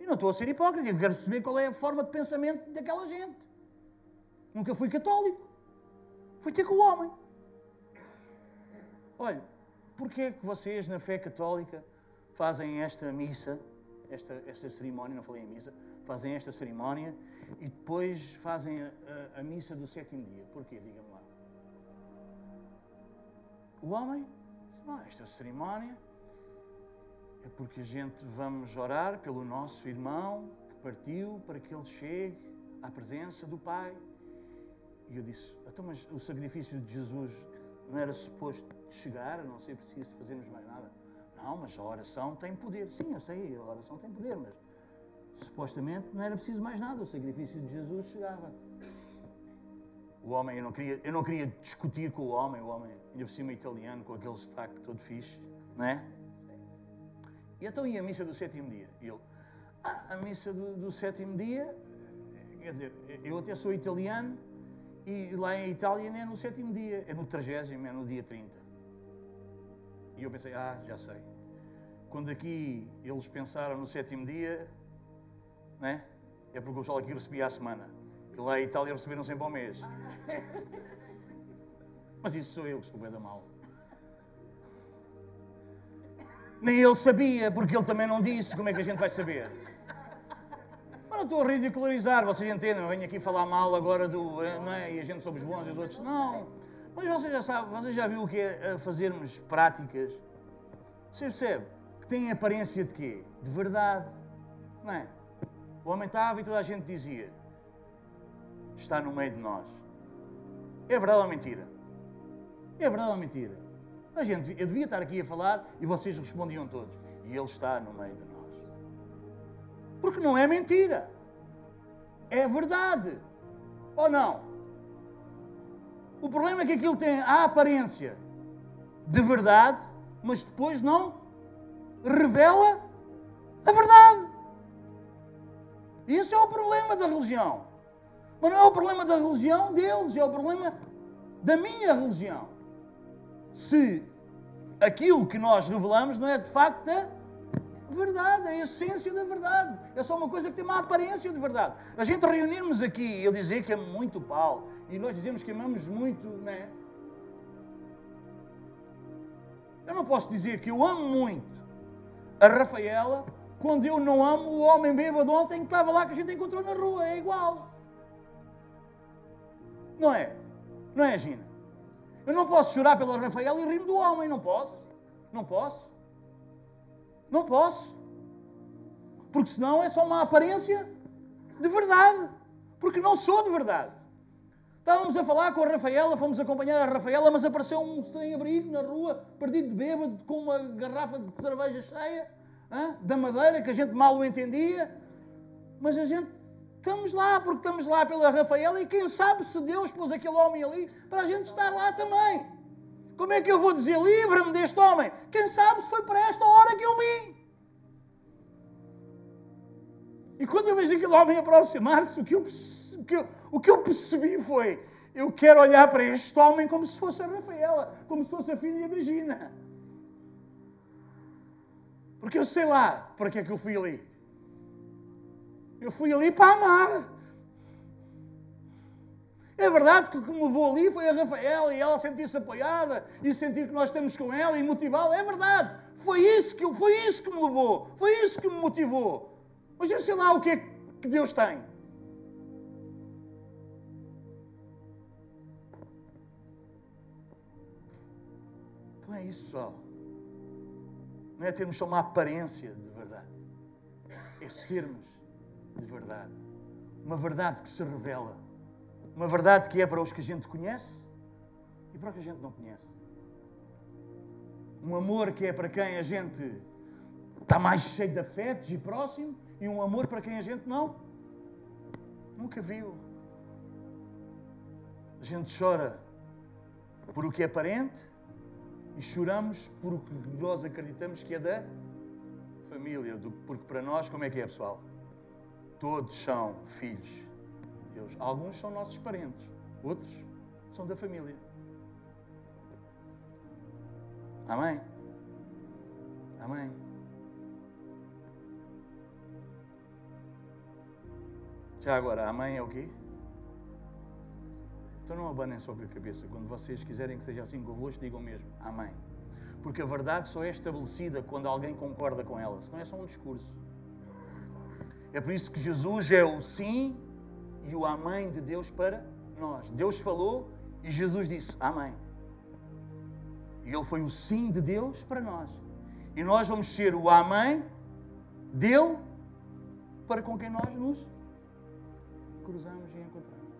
E não estou a ser hipócrita, eu quero perceber qual é a forma de pensamento daquela gente. Nunca fui católico. Fui ter com o homem. Olha, porquê é que vocês na fé católica fazem esta missa, esta, esta cerimónia, não falei em missa, fazem esta cerimónia e depois fazem a, a, a missa do sétimo dia? Porquê? Diga-me lá. O homem diz, esta cerimónia é porque a gente vamos orar pelo nosso irmão que partiu para que ele chegue à presença do Pai. E eu disse, então, mas o sacrifício de Jesus não era suposto chegar, a não ser preciso fazermos mais nada. Não, mas a oração tem poder. Sim, eu sei, a oração tem poder, mas supostamente não era preciso mais nada. O sacrifício de Jesus chegava. O homem, eu não queria, eu não queria discutir com o homem, o homem, ainda por cima italiano, com aquele sotaque todo fixe, não é? E então ia a missa do sétimo dia. E ele, ah, a missa do, do sétimo dia, quer dizer, eu até sou italiano, e lá em Itália não é no sétimo dia, é no trigésimo, é no dia 30. E eu pensei, ah, já sei. Quando aqui eles pensaram no sétimo dia, né? é porque o pessoal aqui recebia a semana. E lá em Itália receberam sempre ao mês. <laughs> Mas isso sou eu que sou bem da mal. Nem ele sabia, porque ele também não disse. Como é que a gente vai saber? Mas não estou a ridicularizar, vocês entendem, eu venho aqui falar mal agora do. Eh, não é? E a gente somos bons e os outros. Não. Mas vocês já sabem, vocês já viram o que é eh, fazermos práticas? Vocês percebem? Que têm aparência de quê? De verdade. Não é? O homem estava e toda a gente dizia: Está no meio de nós. É verdade ou mentira? É verdade ou mentira? A gente, eu devia estar aqui a falar e vocês respondiam todos. E ele está no meio de nós. Porque não é mentira. É verdade. Ou não? O problema é que aquilo tem a aparência de verdade, mas depois não revela a verdade. Esse é o problema da religião. Mas não é o problema da religião deles, é o problema da minha religião. Se aquilo que nós revelamos não é de facto a verdade, a essência da verdade. É só uma coisa que tem uma aparência de verdade. A gente reunirmos aqui e eu dizer que amo muito Paulo, e nós dizemos que amamos muito, não é? Eu não posso dizer que eu amo muito a Rafaela quando eu não amo o homem bêbado ontem que estava lá que a gente encontrou na rua. É igual. Não é? Não é, Gina? Eu não posso chorar pela Rafaela e rir do homem. Não posso. Não posso. Não posso. porque senão é só uma aparência de verdade, porque não sou de verdade. Estávamos a falar com a Rafaela, fomos acompanhar a Rafaela, mas apareceu um sem-abrigo na rua, perdido de bêbado, com uma garrafa de cerveja cheia, hein? da madeira, que a gente mal o entendia. Mas a gente, estamos lá, porque estamos lá pela Rafaela, e quem sabe se Deus pôs aquele homem ali para a gente estar lá também. Como é que eu vou dizer, livra-me deste homem? Quem sabe se foi para esta hora que eu vim. E quando eu vejo aquele homem aproximar-se, o o que, eu, o que eu percebi foi: eu quero olhar para este homem como se fosse a Rafaela, como se fosse a filha da Gina. Porque eu sei lá para que é que eu fui ali. Eu fui ali para amar. É verdade que o que me levou ali foi a Rafaela e ela sentir-se apoiada e sentir que nós estamos com ela e motivá-la. É verdade. Foi isso, que, foi isso que me levou. Foi isso que me motivou. Mas eu sei lá o que é que Deus tem. Não é isso, pessoal. Não é termos só uma aparência de verdade. É sermos de verdade. Uma verdade que se revela. Uma verdade que é para os que a gente conhece e para os que a gente não conhece. Um amor que é para quem a gente está mais cheio de afetos e próximo e um amor para quem a gente não nunca viu. A gente chora por o que é aparente e choramos por o que nós acreditamos que é da família, porque para nós, como é que é, pessoal? Todos são filhos Deus. Alguns são nossos parentes, outros são da família. Amém? Amém? Já agora, amém é o quê? Então não abanem sobre a cabeça. Quando vocês quiserem que seja assim convosco, digam mesmo Amém. Porque a verdade só é estabelecida quando alguém concorda com ela, senão é só um discurso. É por isso que Jesus é o sim e o amém de Deus para nós. Deus falou e Jesus disse amém. E ele foi o sim de Deus para nós. E nós vamos ser o amém dele para com quem nós nos cruzamos e encontramos.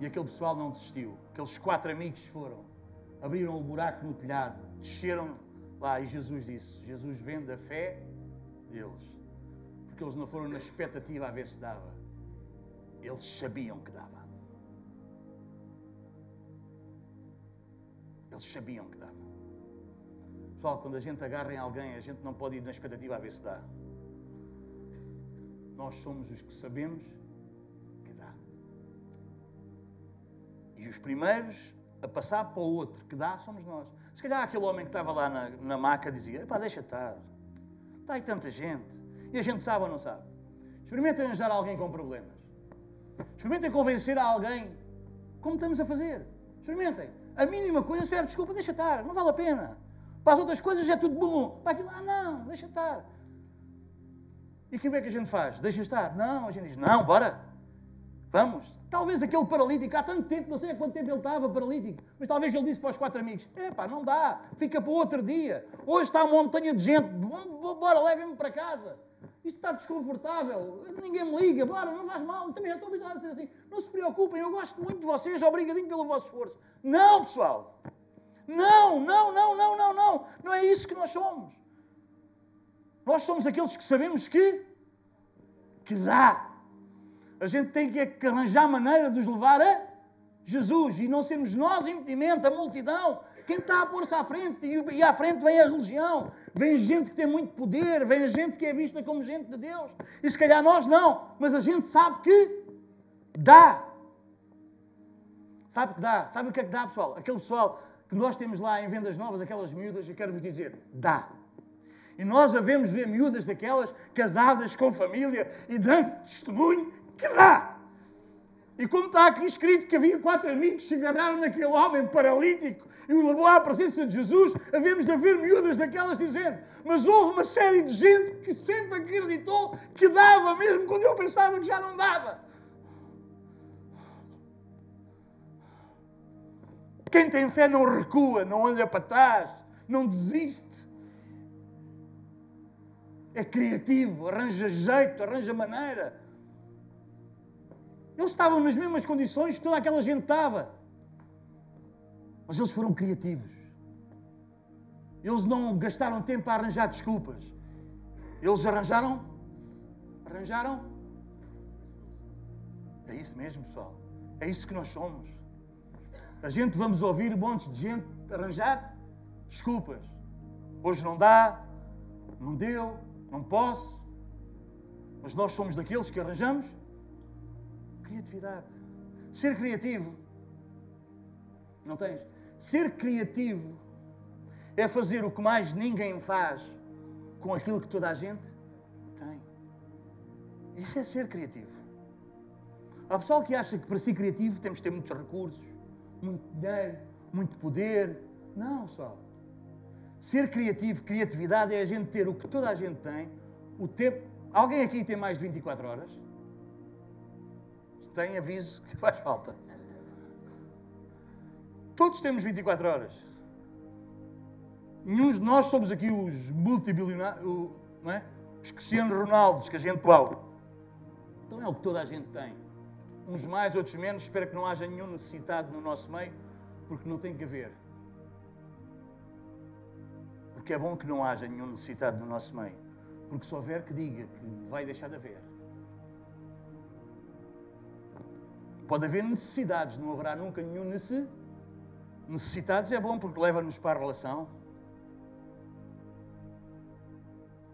E aquele pessoal não desistiu. Aqueles quatro amigos foram, abriram o buraco no telhado, desceram lá e Jesus disse: Jesus vende a fé deles. Porque eles não foram na expectativa a ver se dava. Eles sabiam que dava. Eles sabiam que dava. Pessoal, quando a gente agarra em alguém, a gente não pode ir na expectativa a ver se dá. Nós somos os que sabemos E os primeiros a passar para o outro que dá somos nós. Se calhar aquele homem que estava lá na, na maca dizia: pá, deixa estar. Está aí tanta gente. E a gente sabe ou não sabe? Experimentem arranjar alguém com problemas. Experimentem convencer a alguém como estamos a fazer. Experimentem. A mínima coisa serve desculpa, deixa estar, não vale a pena. Para as outras coisas é tudo bom. Para aquilo, ah, não, deixa estar. E como é que a gente faz? Deixa estar? Não, a gente diz, não, bora. Vamos. Talvez aquele paralítico, há tanto tempo, não sei há quanto tempo ele estava paralítico, mas talvez ele disse para os quatro amigos: Epá, não dá, fica para outro dia. Hoje está uma montanha de gente, bora, levem-me para casa. Isto está desconfortável, ninguém me liga, bora, não faz mal, eu também já estou habituado a ser assim. Não se preocupem, eu gosto muito de vocês, obrigadinho pelo vosso esforço. Não, pessoal. Não, não, não, não, não, não. Não é isso que nós somos. Nós somos aqueles que sabemos que, que dá. A gente tem que arranjar maneira de os levar a Jesus e não sermos nós impedimento, a multidão. Quem está a pôr-se à frente e à frente vem a religião, vem gente que tem muito poder, vem gente que é vista como gente de Deus. E se calhar nós não, mas a gente sabe que dá. Sabe que dá? Sabe o que é que dá, pessoal? Aquele pessoal que nós temos lá em vendas novas, aquelas miúdas, eu quero vos dizer, dá. E nós havemos ver miúdas daquelas casadas com família e dando testemunho que dá. E como está aqui escrito que havia quatro amigos que se agarraram naquele homem paralítico e o levou à presença de Jesus, havemos de haver miúdas daquelas dizendo: Mas houve uma série de gente que sempre acreditou que dava, mesmo quando eu pensava que já não dava. Quem tem fé não recua, não olha para trás, não desiste. é criativo, arranja jeito, arranja maneira. Eles estavam nas mesmas condições que toda aquela gente estava. Mas eles foram criativos. Eles não gastaram tempo a arranjar desculpas. Eles arranjaram. Arranjaram. É isso mesmo, pessoal. É isso que nós somos. A gente vamos ouvir um monte de gente arranjar desculpas. Hoje não dá, não deu, não posso. Mas nós somos daqueles que arranjamos criatividade. Ser criativo. Não tens? Ser criativo é fazer o que mais ninguém faz com aquilo que toda a gente tem. Isso é ser criativo. Há pessoal que acha que para ser criativo temos de ter muitos recursos, muito dinheiro, muito poder. Não, pessoal. Ser criativo, criatividade é a gente ter o que toda a gente tem, o tempo. Alguém aqui tem mais de 24 horas? Tem, aviso que faz falta. Todos temos 24 horas. Nenhum de nós somos aqui os multibilionários, não é? os Cristiano Ronaldos que a gente uau. Então é o que toda a gente tem. Uns mais, outros menos. Espero que não haja nenhum necessitado no nosso meio, porque não tem que haver. Porque é bom que não haja nenhum necessitado no nosso meio. Porque se houver, que diga que vai deixar de haver. Pode haver necessidades, não haverá nunca nenhum necessitado necessitados é bom porque leva-nos para a relação.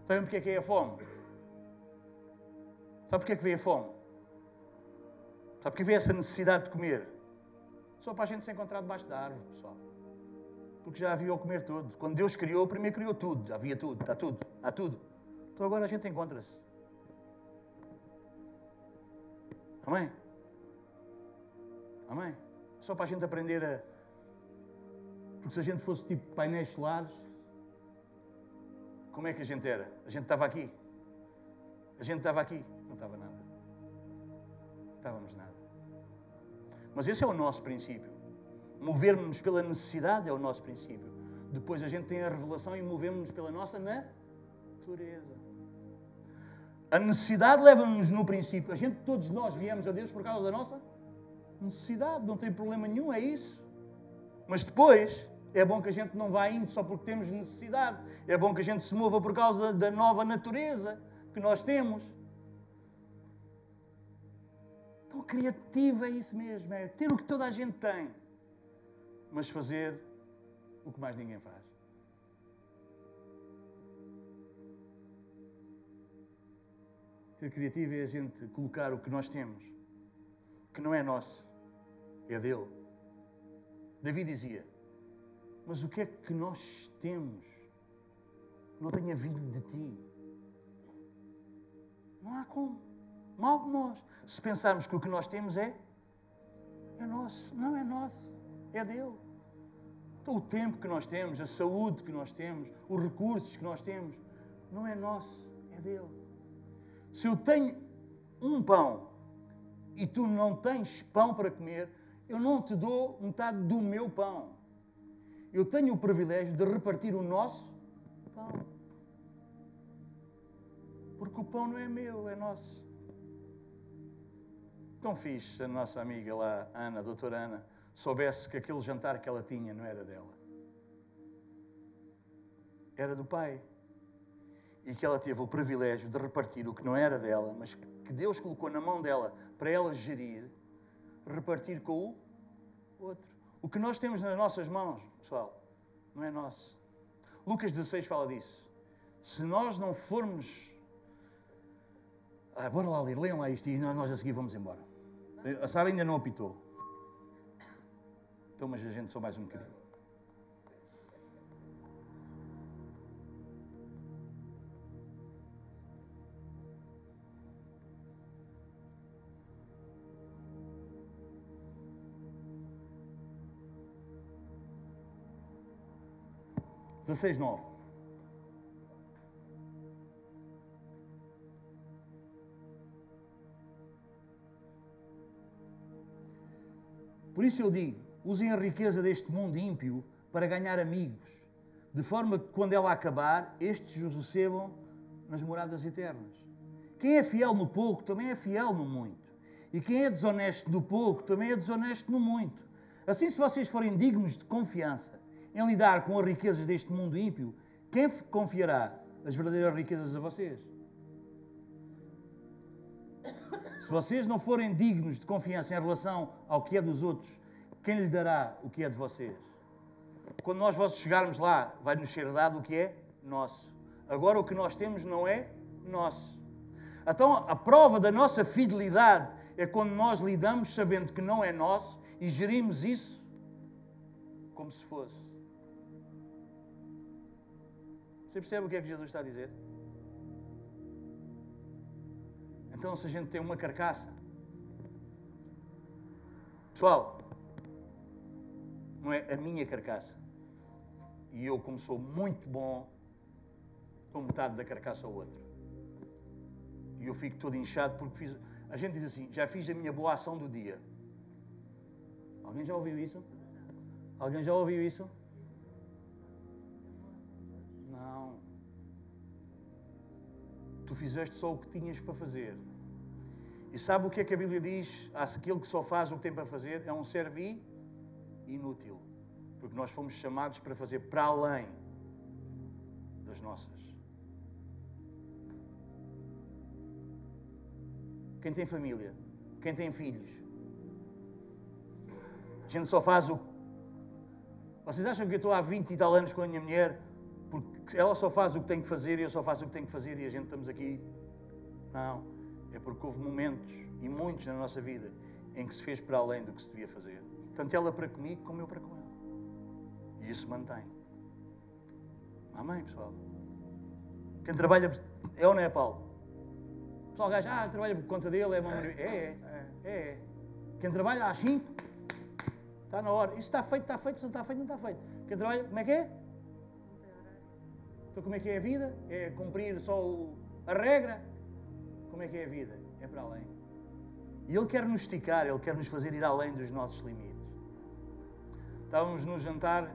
Sabem porque é que é a fome? Sabe porque é que veio a fome? Sabe porque veio essa necessidade de comer? Só para a gente se encontrar debaixo da árvore, pessoal. Porque já havia o comer todo. Quando Deus criou, primeiro criou tudo. Havia tudo, está tudo, há tudo. Então agora a gente encontra-se. Amém? Amém? Só para a gente aprender a, porque se a gente fosse tipo painéis solares, como é que a gente era? A gente estava aqui. A gente estava aqui. Não estava nada. Não estávamos nada. Mas esse é o nosso princípio. Movermos-nos pela necessidade é o nosso princípio. Depois a gente tem a revelação e movemos-nos pela nossa natureza. A necessidade leva-nos no princípio. A gente, todos nós viemos a Deus por causa da nossa necessidade. Não tem problema nenhum, é isso. Mas depois é bom que a gente não vá indo só porque temos necessidade. É bom que a gente se mova por causa da nova natureza que nós temos. Então, criativo é isso mesmo, é ter o que toda a gente tem, mas fazer o que mais ninguém faz. Ser criativo é a gente colocar o que nós temos, que não é nosso, é dele. Davi dizia: mas o que é que nós temos? Não tenha vindo de ti. Não há como. Mal de nós. Se pensarmos que o que nós temos é, é nosso. Não é nosso. É dele. Então, o tempo que nós temos, a saúde que nós temos, os recursos que nós temos, não é nosso, é dele. Se eu tenho um pão e tu não tens pão para comer, eu não te dou metade do meu pão eu tenho o privilégio de repartir o nosso pão. Porque o pão não é meu, é nosso. Tão fixe a nossa amiga lá, Ana, a doutora Ana, soubesse que aquele jantar que ela tinha não era dela. Era do pai. E que ela teve o privilégio de repartir o que não era dela, mas que Deus colocou na mão dela para ela gerir, repartir com o outro. O que nós temos nas nossas mãos, pessoal, não é nosso. Lucas 16 fala disso. Se nós não formos. Ah, bora lá ler, leiam lá isto e nós a seguir vamos embora. A Sara ainda não apitou. Então, mas a gente só mais um bocadinho. 16, 9. Por isso eu digo: usem a riqueza deste mundo ímpio para ganhar amigos, de forma que quando ela acabar, estes os recebam nas moradas eternas. Quem é fiel no pouco também é fiel no muito. E quem é desonesto no pouco também é desonesto no muito. Assim, se vocês forem dignos de confiança em lidar com as riquezas deste mundo ímpio, quem confiará as verdadeiras riquezas a vocês? Se vocês não forem dignos de confiança em relação ao que é dos outros, quem lhe dará o que é de vocês? Quando nós chegarmos lá, vai-nos ser dado o que é nosso. Agora o que nós temos não é nosso. Então a prova da nossa fidelidade é quando nós lidamos sabendo que não é nosso e gerimos isso como se fosse. Você percebe o que é que Jesus está a dizer? Então, se a gente tem uma carcaça, pessoal, não é a minha carcaça. E eu, como sou muito bom, dou metade da carcaça ao outro. E eu fico todo inchado porque fiz. A gente diz assim: já fiz a minha boa ação do dia. Alguém já ouviu isso? Alguém já ouviu isso? Não. Tu fizeste só o que tinhas para fazer. E sabe o que é que a Bíblia diz? Aquele que só faz o que tem para fazer é um servi inútil. Porque nós fomos chamados para fazer para além das nossas. Quem tem família, quem tem filhos, a gente só faz o. Vocês acham que eu estou há 20 e tal anos com a minha mulher ela só faz o que tem que fazer e eu só faço o que tenho que fazer e a gente estamos aqui? Não. É porque houve momentos, e muitos na nossa vida, em que se fez para além do que se devia fazer. Tanto ela para comigo como eu para com ela. E isso mantém. Amém, pessoal? Quem trabalha. É ou não é, Paulo? Pessoal, gajo, ah, trabalha por conta dele, é uma é, é, é, é. Quem trabalha às 5, está na hora. Isso está feito, está feito, se não está feito, não está feito. Quem trabalha, como é que é? Então, como é que é a vida? É cumprir só o, a regra? Como é que é a vida? É para além. E Ele quer nos esticar, Ele quer nos fazer ir além dos nossos limites. Estávamos no jantar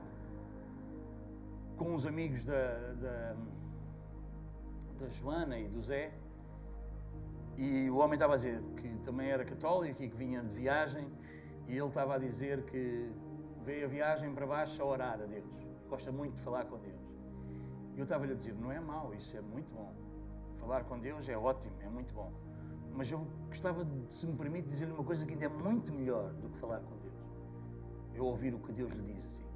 com uns amigos da, da, da Joana e do Zé, e o homem estava a dizer que também era católico e que vinha de viagem, e ele estava a dizer que veio a viagem para baixo a orar a Deus. Gosta muito de falar com Deus. E eu estava-lhe a dizer: não é mau, isso é muito bom. Falar com Deus é ótimo, é muito bom. Mas eu gostava, de, se me permite, dizer-lhe uma coisa que ainda é muito melhor do que falar com Deus. Eu ouvir o que Deus lhe diz assim.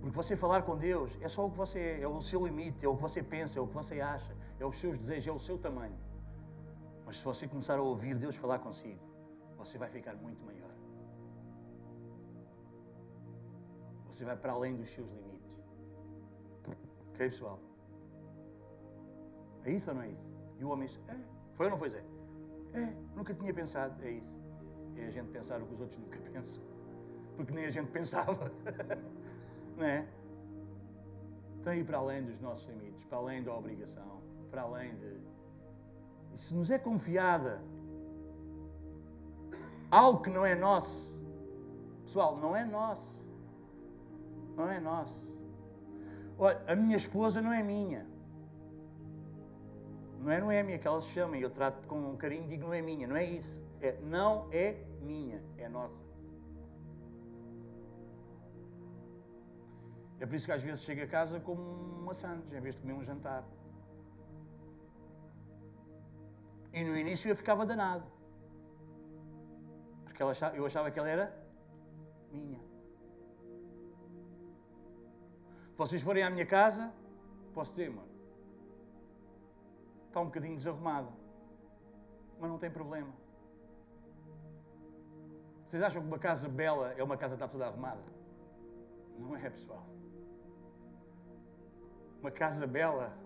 Porque você falar com Deus é só o que você é, é o seu limite, é o que você pensa, é o que você acha, é os seus desejos, é o seu tamanho. Mas se você começar a ouvir Deus falar consigo, você vai ficar muito maior. Você vai para além dos seus limites. Ok, pessoal? É isso ou não é isso? E o homem disse: É. Foi ou não foi, Zé? É, nunca tinha pensado. É isso. É a gente pensar o que os outros <laughs> nunca pensam. Porque nem a gente pensava. <laughs> não é? Então, ir para além dos nossos limites, para além da obrigação, para além de. E se nos é confiada algo que não é nosso, pessoal, não é nosso. Não é nosso. Olha, a minha esposa não é minha. Não é Noémia que ela se chama, e eu trato com um carinho e digo não é minha, não é isso. É não é minha, é nossa. É por isso que às vezes chego a casa como uma sandes, em vez de comer um jantar. E no início eu ficava danado. Porque ela eu achava que ela era minha. Vocês forem à minha casa, posso dizer, mano, está um bocadinho desarrumada. Mas não tem problema. Vocês acham que uma casa bela é uma casa que está toda arrumada? Não é, pessoal. Uma casa bela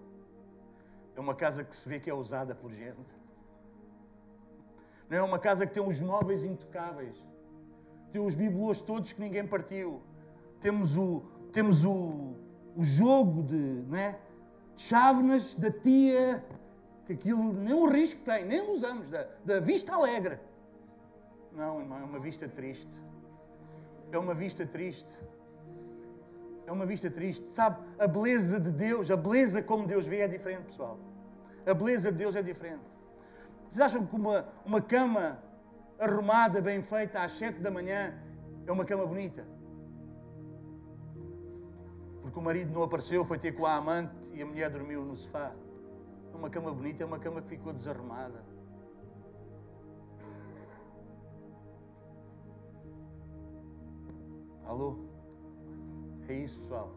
é uma casa que se vê que é usada por gente. Não é uma casa que tem os móveis intocáveis. Tem os bibelôs todos que ninguém partiu. Temos o, temos o, o jogo de, né? chávenas da tia que aquilo nem o risco tem, nem usamos, da, da vista alegre. Não, irmão, é uma vista triste. É uma vista triste. É uma vista triste. Sabe, a beleza de Deus, a beleza como Deus vê é diferente, pessoal. A beleza de Deus é diferente. Vocês acham que uma, uma cama arrumada, bem feita, às sete da manhã, é uma cama bonita? Porque o marido não apareceu, foi ter com a amante e a mulher dormiu no sofá. Uma cama bonita é uma cama que ficou desarrumada. Alô? É isso, pessoal.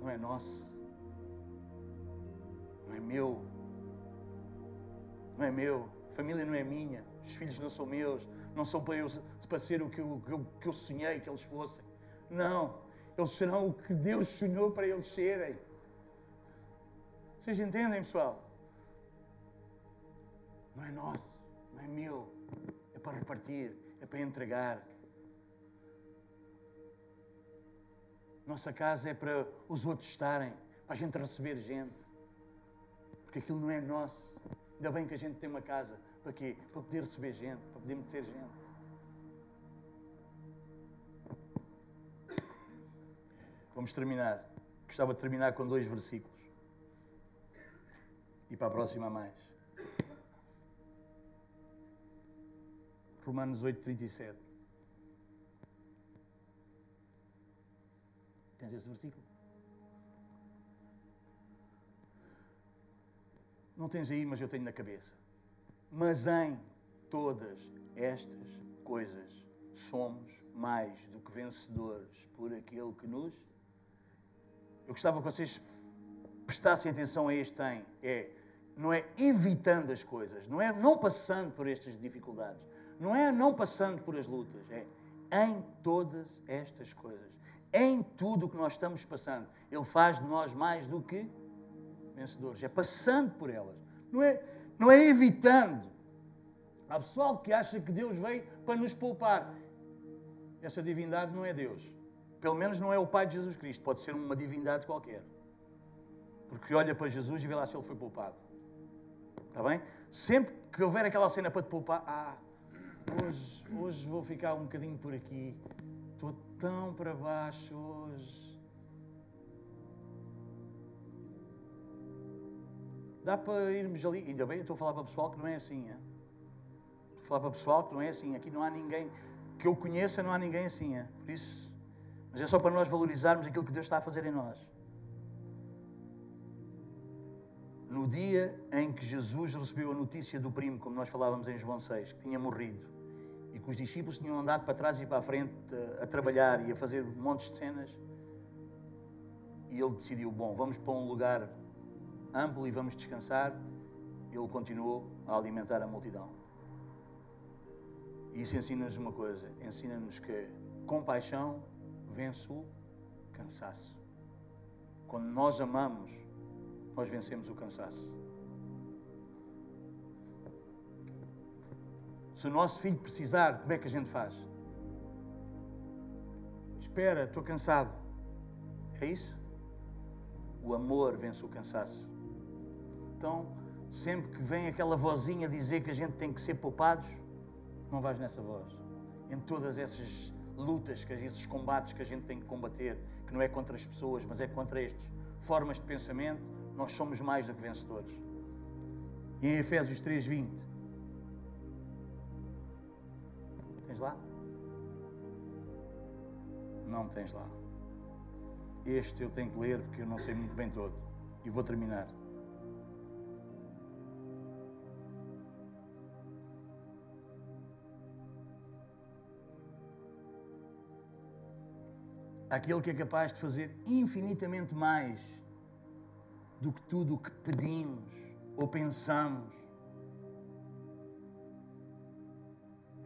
Não é nosso. Não é meu. Não é meu. A família não é minha. Os filhos não são meus. Não são para, eu, para ser o que eu, que, eu, que eu sonhei que eles fossem. Não. Eles serão o que Deus sonhou para eles serem. Vocês entendem, pessoal? Não é nosso. Não é meu. É para repartir. É para entregar. Nossa casa é para os outros estarem, para a gente receber gente. Porque aquilo não é nosso. Ainda bem que a gente tem uma casa. Para quê? Para poder receber gente, para poder meter gente. Vamos terminar. Gostava de terminar com dois versículos. E para a próxima mais. Romanos 8, 37. Tens esse versículo? Não tens aí, mas eu tenho na cabeça. Mas em todas estas coisas somos mais do que vencedores por aquele que nos. Eu gostava que vocês prestassem atenção a este em. É, não é evitando as coisas, não é não passando por estas dificuldades, não é não passando por as lutas, é em todas estas coisas em tudo o que nós estamos passando. Ele faz de nós mais do que vencedores. É passando por elas. Não é, não é evitando. Há pessoal que acha que Deus veio para nos poupar. Essa divindade não é Deus. Pelo menos não é o Pai de Jesus Cristo. Pode ser uma divindade qualquer. Porque olha para Jesus e vê lá se ele foi poupado. Está bem? Sempre que houver aquela cena para te poupar, ah, hoje, hoje vou ficar um bocadinho por aqui. Estou tão para baixo hoje. Dá para irmos ali. Ainda bem, eu estou a falar para o pessoal que não é assim. Hein? Estou a falar para o pessoal que não é assim. Aqui não há ninguém que eu conheça, não há ninguém assim. Hein? Por isso, mas é só para nós valorizarmos aquilo que Deus está a fazer em nós. No dia em que Jesus recebeu a notícia do primo, como nós falávamos em João 6, que tinha morrido, e que os discípulos tinham andado para trás e para a frente a, a trabalhar e a fazer montes de cenas. E ele decidiu: bom, vamos para um lugar amplo e vamos descansar. Ele continuou a alimentar a multidão. E isso ensina-nos uma coisa: ensina-nos que compaixão vence o cansaço. Quando nós amamos, nós vencemos o cansaço. Se o nosso filho precisar, como é que a gente faz? Espera, estou cansado. É isso? O amor vence o cansaço. Então, sempre que vem aquela vozinha dizer que a gente tem que ser poupados, não vais nessa voz. Em todas essas lutas, que esses combates que a gente tem que combater, que não é contra as pessoas, mas é contra estas formas de pensamento, nós somos mais do que vencedores. E em Efésios 3:20 Tens lá? Não tens lá. Este eu tenho que ler porque eu não sei muito bem todo. E vou terminar. Aquele que é capaz de fazer infinitamente mais do que tudo o que pedimos ou pensamos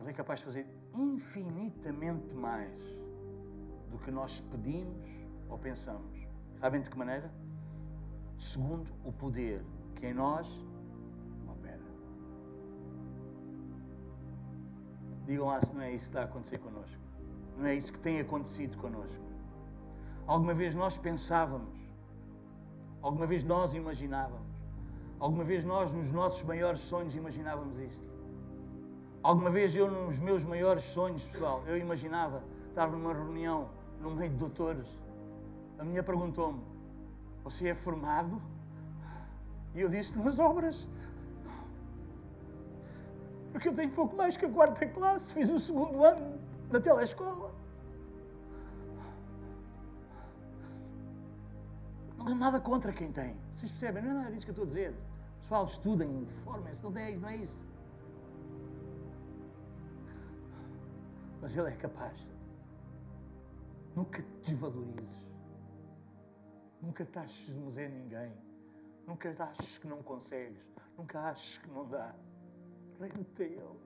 Ele é capaz de fazer infinitamente mais do que nós pedimos ou pensamos. Sabem de que maneira? Segundo o poder que em nós opera. Digam lá se não é isso que está a acontecer connosco. Não é isso que tem acontecido connosco. Alguma vez nós pensávamos, alguma vez nós imaginávamos, alguma vez nós, nos nossos maiores sonhos, imaginávamos isto. Alguma vez eu, nos meus maiores sonhos, pessoal, eu imaginava estar numa reunião no meio de doutores A minha perguntou-me: Você é formado? E eu disse: Nas obras. Porque eu tenho pouco mais que a quarta classe, fiz o segundo ano na telescola. Não é nada contra quem tem. Vocês percebem? Não é nada disso que eu estou a dizer. Pessoal, estudem, formem-se, não, é, não é isso. Mas Ele é capaz. Nunca te desvalorizes. Nunca te aches de museu ninguém. Nunca aches que não consegues. Nunca aches que não dá. Rende-te a Ele.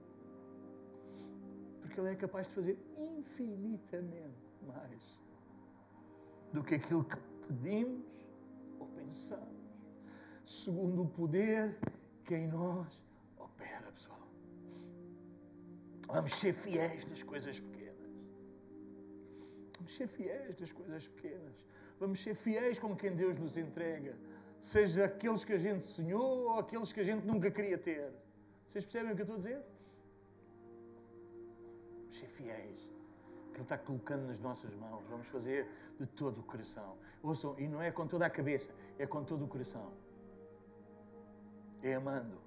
Porque Ele é capaz de fazer infinitamente mais do que aquilo que pedimos ou pensamos. Segundo o poder que em nós opera, pessoal. Vamos ser fiéis nas coisas pequenas. Vamos ser fiéis nas coisas pequenas. Vamos ser fiéis com quem Deus nos entrega. Seja aqueles que a gente sonhou ou aqueles que a gente nunca queria ter. Vocês percebem o que eu estou a dizer? Vamos ser fiéis. Que Ele está colocando nas nossas mãos. Vamos fazer de todo o coração. Ouçam, e não é com toda a cabeça, é com todo o coração. É amando.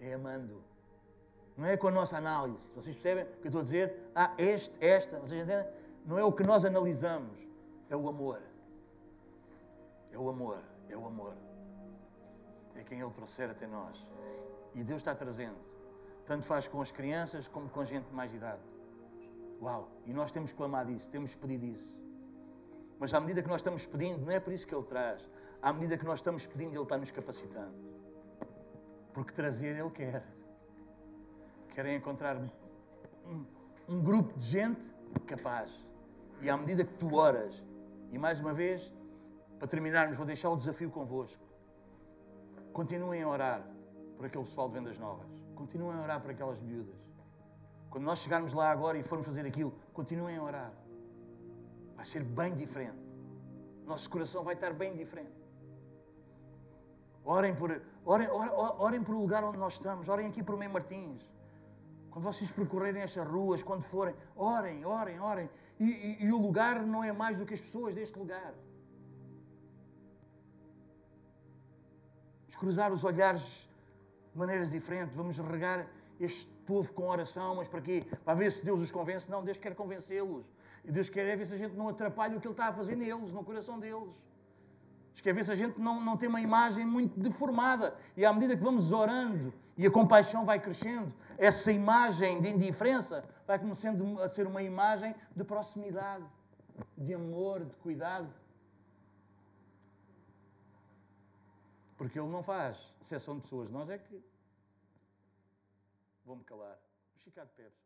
É amando. Não é com a nossa análise. Vocês percebem o que eu estou a dizer? Ah, este, esta, vocês entendem? Não é o que nós analisamos, é o amor. É o amor, é o amor. É quem Ele trouxer até nós. E Deus está trazendo. Tanto faz com as crianças como com a gente de mais idade. Uau! E nós temos clamado isso, temos pedido isso. Mas à medida que nós estamos pedindo, não é por isso que Ele traz. À medida que nós estamos pedindo, Ele está nos capacitando. Porque trazer Ele quer. Querem encontrar um, um grupo de gente capaz. E à medida que tu oras, e mais uma vez, para terminarmos, vou deixar o desafio convosco. Continuem a orar por aquele pessoal de vendas novas. Continuem a orar por aquelas miúdas. Quando nós chegarmos lá agora e formos fazer aquilo, continuem a orar. Vai ser bem diferente. Nosso coração vai estar bem diferente. Orem por, orem, orem, orem por o lugar onde nós estamos. Orem aqui por Mãe Martins. Quando vocês percorrerem estas ruas, quando forem, orem, orem, orem. E, e, e o lugar não é mais do que as pessoas deste lugar. Vamos cruzar os olhares de maneiras diferentes. Vamos regar este povo com oração. Mas para quê? Para ver se Deus os convence? Não, Deus quer convencê-los. E Deus quer é ver se a gente não atrapalha o que Ele está a fazer neles, no coração deles. Deus quer ver se a gente não, não tem uma imagem muito deformada. E à medida que vamos orando e a compaixão vai crescendo, essa imagem de indiferença vai começando a ser uma imagem de proximidade, de amor, de cuidado. Porque Ele não faz exceção de pessoas. Nós é que. Vou-me calar. De pé.